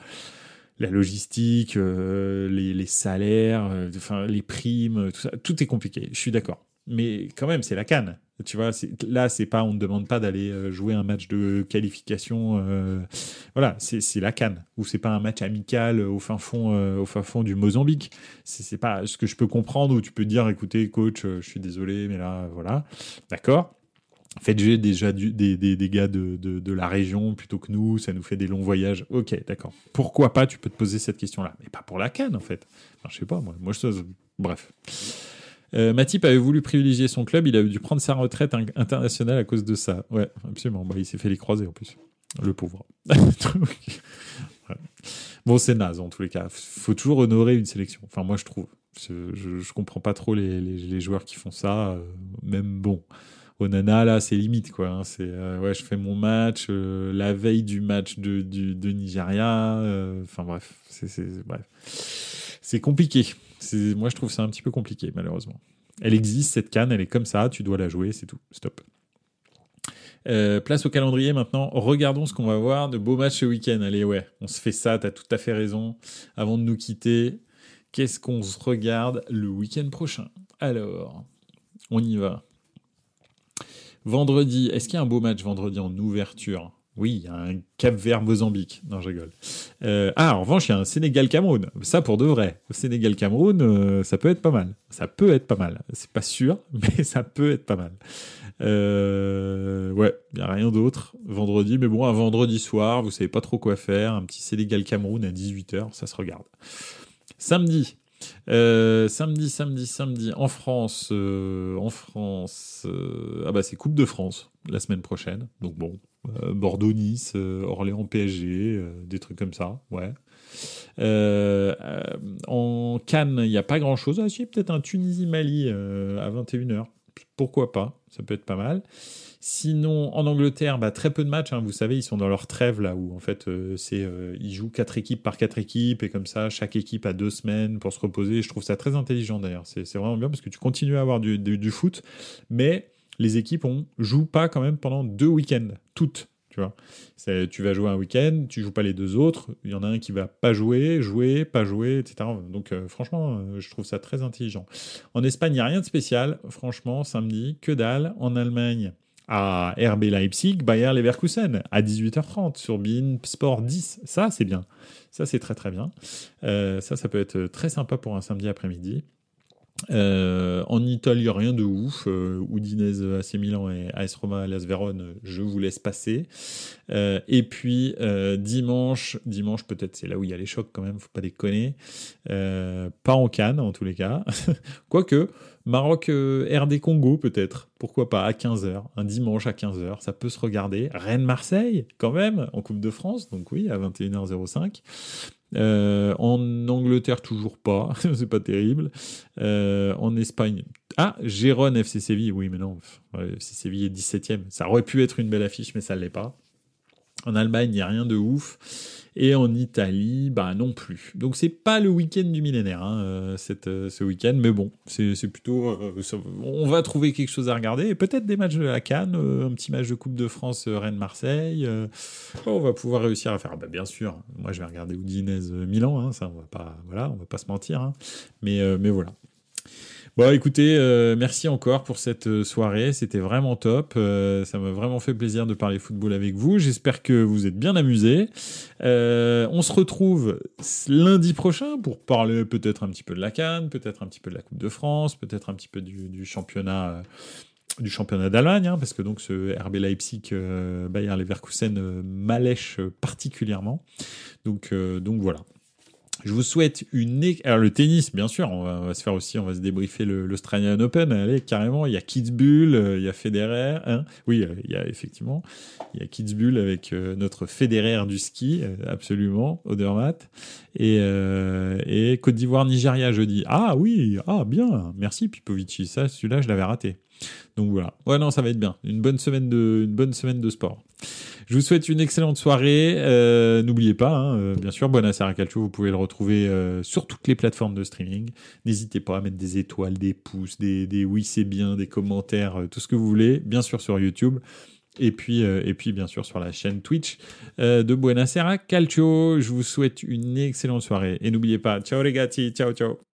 la logistique, euh, les, salaires, euh, enfin les primes, tout ça, tout est compliqué. Je suis d'accord. Mais quand même, c'est la canne. Tu vois, là, c'est pas, on ne demande pas d'aller euh, jouer un match de qualification. voilà, c'est la canne. Ou c'est pas un match amical au fin fond, au fin fond du Mozambique. C'est pas ce que je peux comprendre. Où tu peux dire, écoutez, coach, je suis désolé, mais là, voilà, d'accord? Faites jouer déjà des, des, gars de, de, la région plutôt que nous, ça nous fait des longs voyages. Ok, d'accord. Pourquoi pas, tu peux te poser cette question-là. Mais pas pour la canne, en fait. Enfin, je sais pas, moi, moi je Bref. Euh, Matip avait voulu privilégier son club, il a dû prendre sa retraite internationale à cause de ça. Ouais, absolument. Bah, il s'est fait les croiser en plus. Le pauvre. Bon, c'est naze en tous les cas. faut toujours honorer une sélection. Enfin, moi, je trouve. Je, je, comprends pas trop les, les, joueurs qui font ça. Euh, même bon. Onana, là, c'est limite, quoi. Hein. C'est, euh, ouais, je fais mon match euh, la veille du match de, du, de Nigeria. Euh, enfin, bref, c'est, bref. C'est compliqué. Moi, je trouve ça un petit peu compliqué, malheureusement. Elle existe, cette canne, elle est comme ça, tu dois la jouer, c'est tout. Stop. place au calendrier maintenant. Regardons ce qu'on va voir de beaux matchs ce week-end. Allez, ouais, on se fait ça, t'as tout à fait raison. Avant de nous quitter, qu'est-ce qu'on se regarde le week-end prochain? Alors, on y va. Vendredi, est-ce qu'il y a un beau match vendredi en ouverture? Oui, il a un Cap Vert Mozambique. Non, je rigole. Euh, ah, en revanche, il y a un Sénégal Cameroun. Ça pour de vrai. Sénégal Cameroun, euh, ça peut être pas mal. Ça peut être pas mal. C'est pas sûr, mais ça peut être pas mal. Euh, ouais, il n'y a rien d'autre. Vendredi, mais bon, un vendredi soir, vous savez pas trop quoi faire. Un petit Sénégal Cameroun à 18h, ça se regarde. Samedi, euh, samedi, samedi, samedi, en France, euh, en France, euh, ah bah c'est Coupe de France la semaine prochaine. Donc bon, Bordeaux-Nice, Orléans-PSG, des trucs comme ça, ouais. en Cannes, il n'y a pas grand-chose. Ah si, peut-être un Tunisie-Mali à 21h. Pourquoi pas? Ça peut être pas mal. Sinon, en Angleterre, bah, très peu de matchs. Hein. Vous savez, ils sont dans leur trêve là où en fait, euh, c'est euh, ils jouent quatre équipes par quatre équipes et comme ça, chaque équipe a deux semaines pour se reposer. Je trouve ça très intelligent d'ailleurs. C'est vraiment bien parce que tu continues à avoir du, foot, mais les équipes on joue pas quand même pendant deux week-ends, toutes. Tu vois, tu vas jouer un week-end, tu joues pas les deux autres. Il y en a un qui va pas jouer, jouer, pas jouer, etc. Donc euh, franchement, je trouve ça très intelligent. En Espagne, il n'y a rien de spécial. Franchement, samedi, que dalle. En Allemagne, à RB Leipzig, Bayer Leverkusen à 18h30 sur Bein Sport 10. Ça, c'est bien. Ça, c'est très très bien. Euh, ça, ça peut être très sympa pour un samedi après-midi. Euh, en Italie, rien de ouf. Euh, Udinese, AC Milan et AS Roma, Las Vérone, je vous laisse passer. Euh, et puis dimanche, dimanche peut-être c'est là où il y a les chocs quand même, faut pas déconner. pas en Cannes en tous les cas. Quoique, Maroc RD Congo peut-être, pourquoi pas à 15h, un dimanche à 15h, ça peut se regarder. Rennes-Marseille quand même en Coupe de France, donc oui, à 21h05. Euh, en Angleterre, toujours pas. c'est pas terrible. Euh, en Espagne. Ah, Gérone FC Séville. Oui, mais non. FC Séville est 17ème. Ça aurait pu être une belle affiche, mais ça ne l'est pas. En Allemagne, il n'y a rien de ouf. Et en Italie, bah non plus. Donc c'est pas le week-end du millénaire, hein, euh, euh, ce week-end, mais bon, c'est plutôt. Euh, on va trouver quelque chose à regarder. Et peut-être des matchs de la Cannes, un petit match de Coupe de France Rennes-Marseille. on va pouvoir réussir à faire. Bah, bien sûr, moi je vais regarder Udinese Milan, hein, ça on va pas, voilà, on va pas se mentir. Hein. mais, mais voilà. Bon, écoutez, euh, merci encore pour cette euh, soirée. C'était vraiment top. Euh, ça m'a vraiment fait plaisir de parler football avec vous. J'espère que vous êtes bien amusés. on se retrouve lundi prochain pour parler peut-être un petit peu de la Cannes, peut-être un petit peu de la Coupe de France, peut-être un petit peu du, championnat du championnat d'Allemagne, hein, parce que donc ce RB Leipzig, Bayer Leverkusen m'allèche particulièrement. Donc voilà. Je vous souhaite une. Alors, le tennis, bien sûr, on va, se faire aussi, on va se débriefer l'Australian Open. Allez, carrément, il y a Kitzbühel, euh, il y a Federer. Hein oui, euh, il y a effectivement, il y a Kitzbühel avec euh, notre Federer du ski, absolument, Odermatt. Et, et Côte d'Ivoire-Nigeria jeudi. Ah oui, ah bien, merci Pipovici. Ça, celui-là, je l'avais raté. Donc voilà. Ouais, non, ça va être bien. Une bonne semaine de, sport. Je vous souhaite une excellente soirée. Euh, n'oubliez pas, hein, euh, bien sûr, Buonasera Calcio, vous pouvez le retrouver euh, sur toutes les plateformes de streaming. N'hésitez pas à mettre des étoiles, des pouces, des, oui c'est bien, des commentaires, tout ce que vous voulez. Bien sûr sur YouTube. Et puis, bien sûr sur la chaîne Twitch de Buonasera Calcio. Je vous souhaite une excellente soirée. Et n'oubliez pas, ciao les gars, ciao ciao.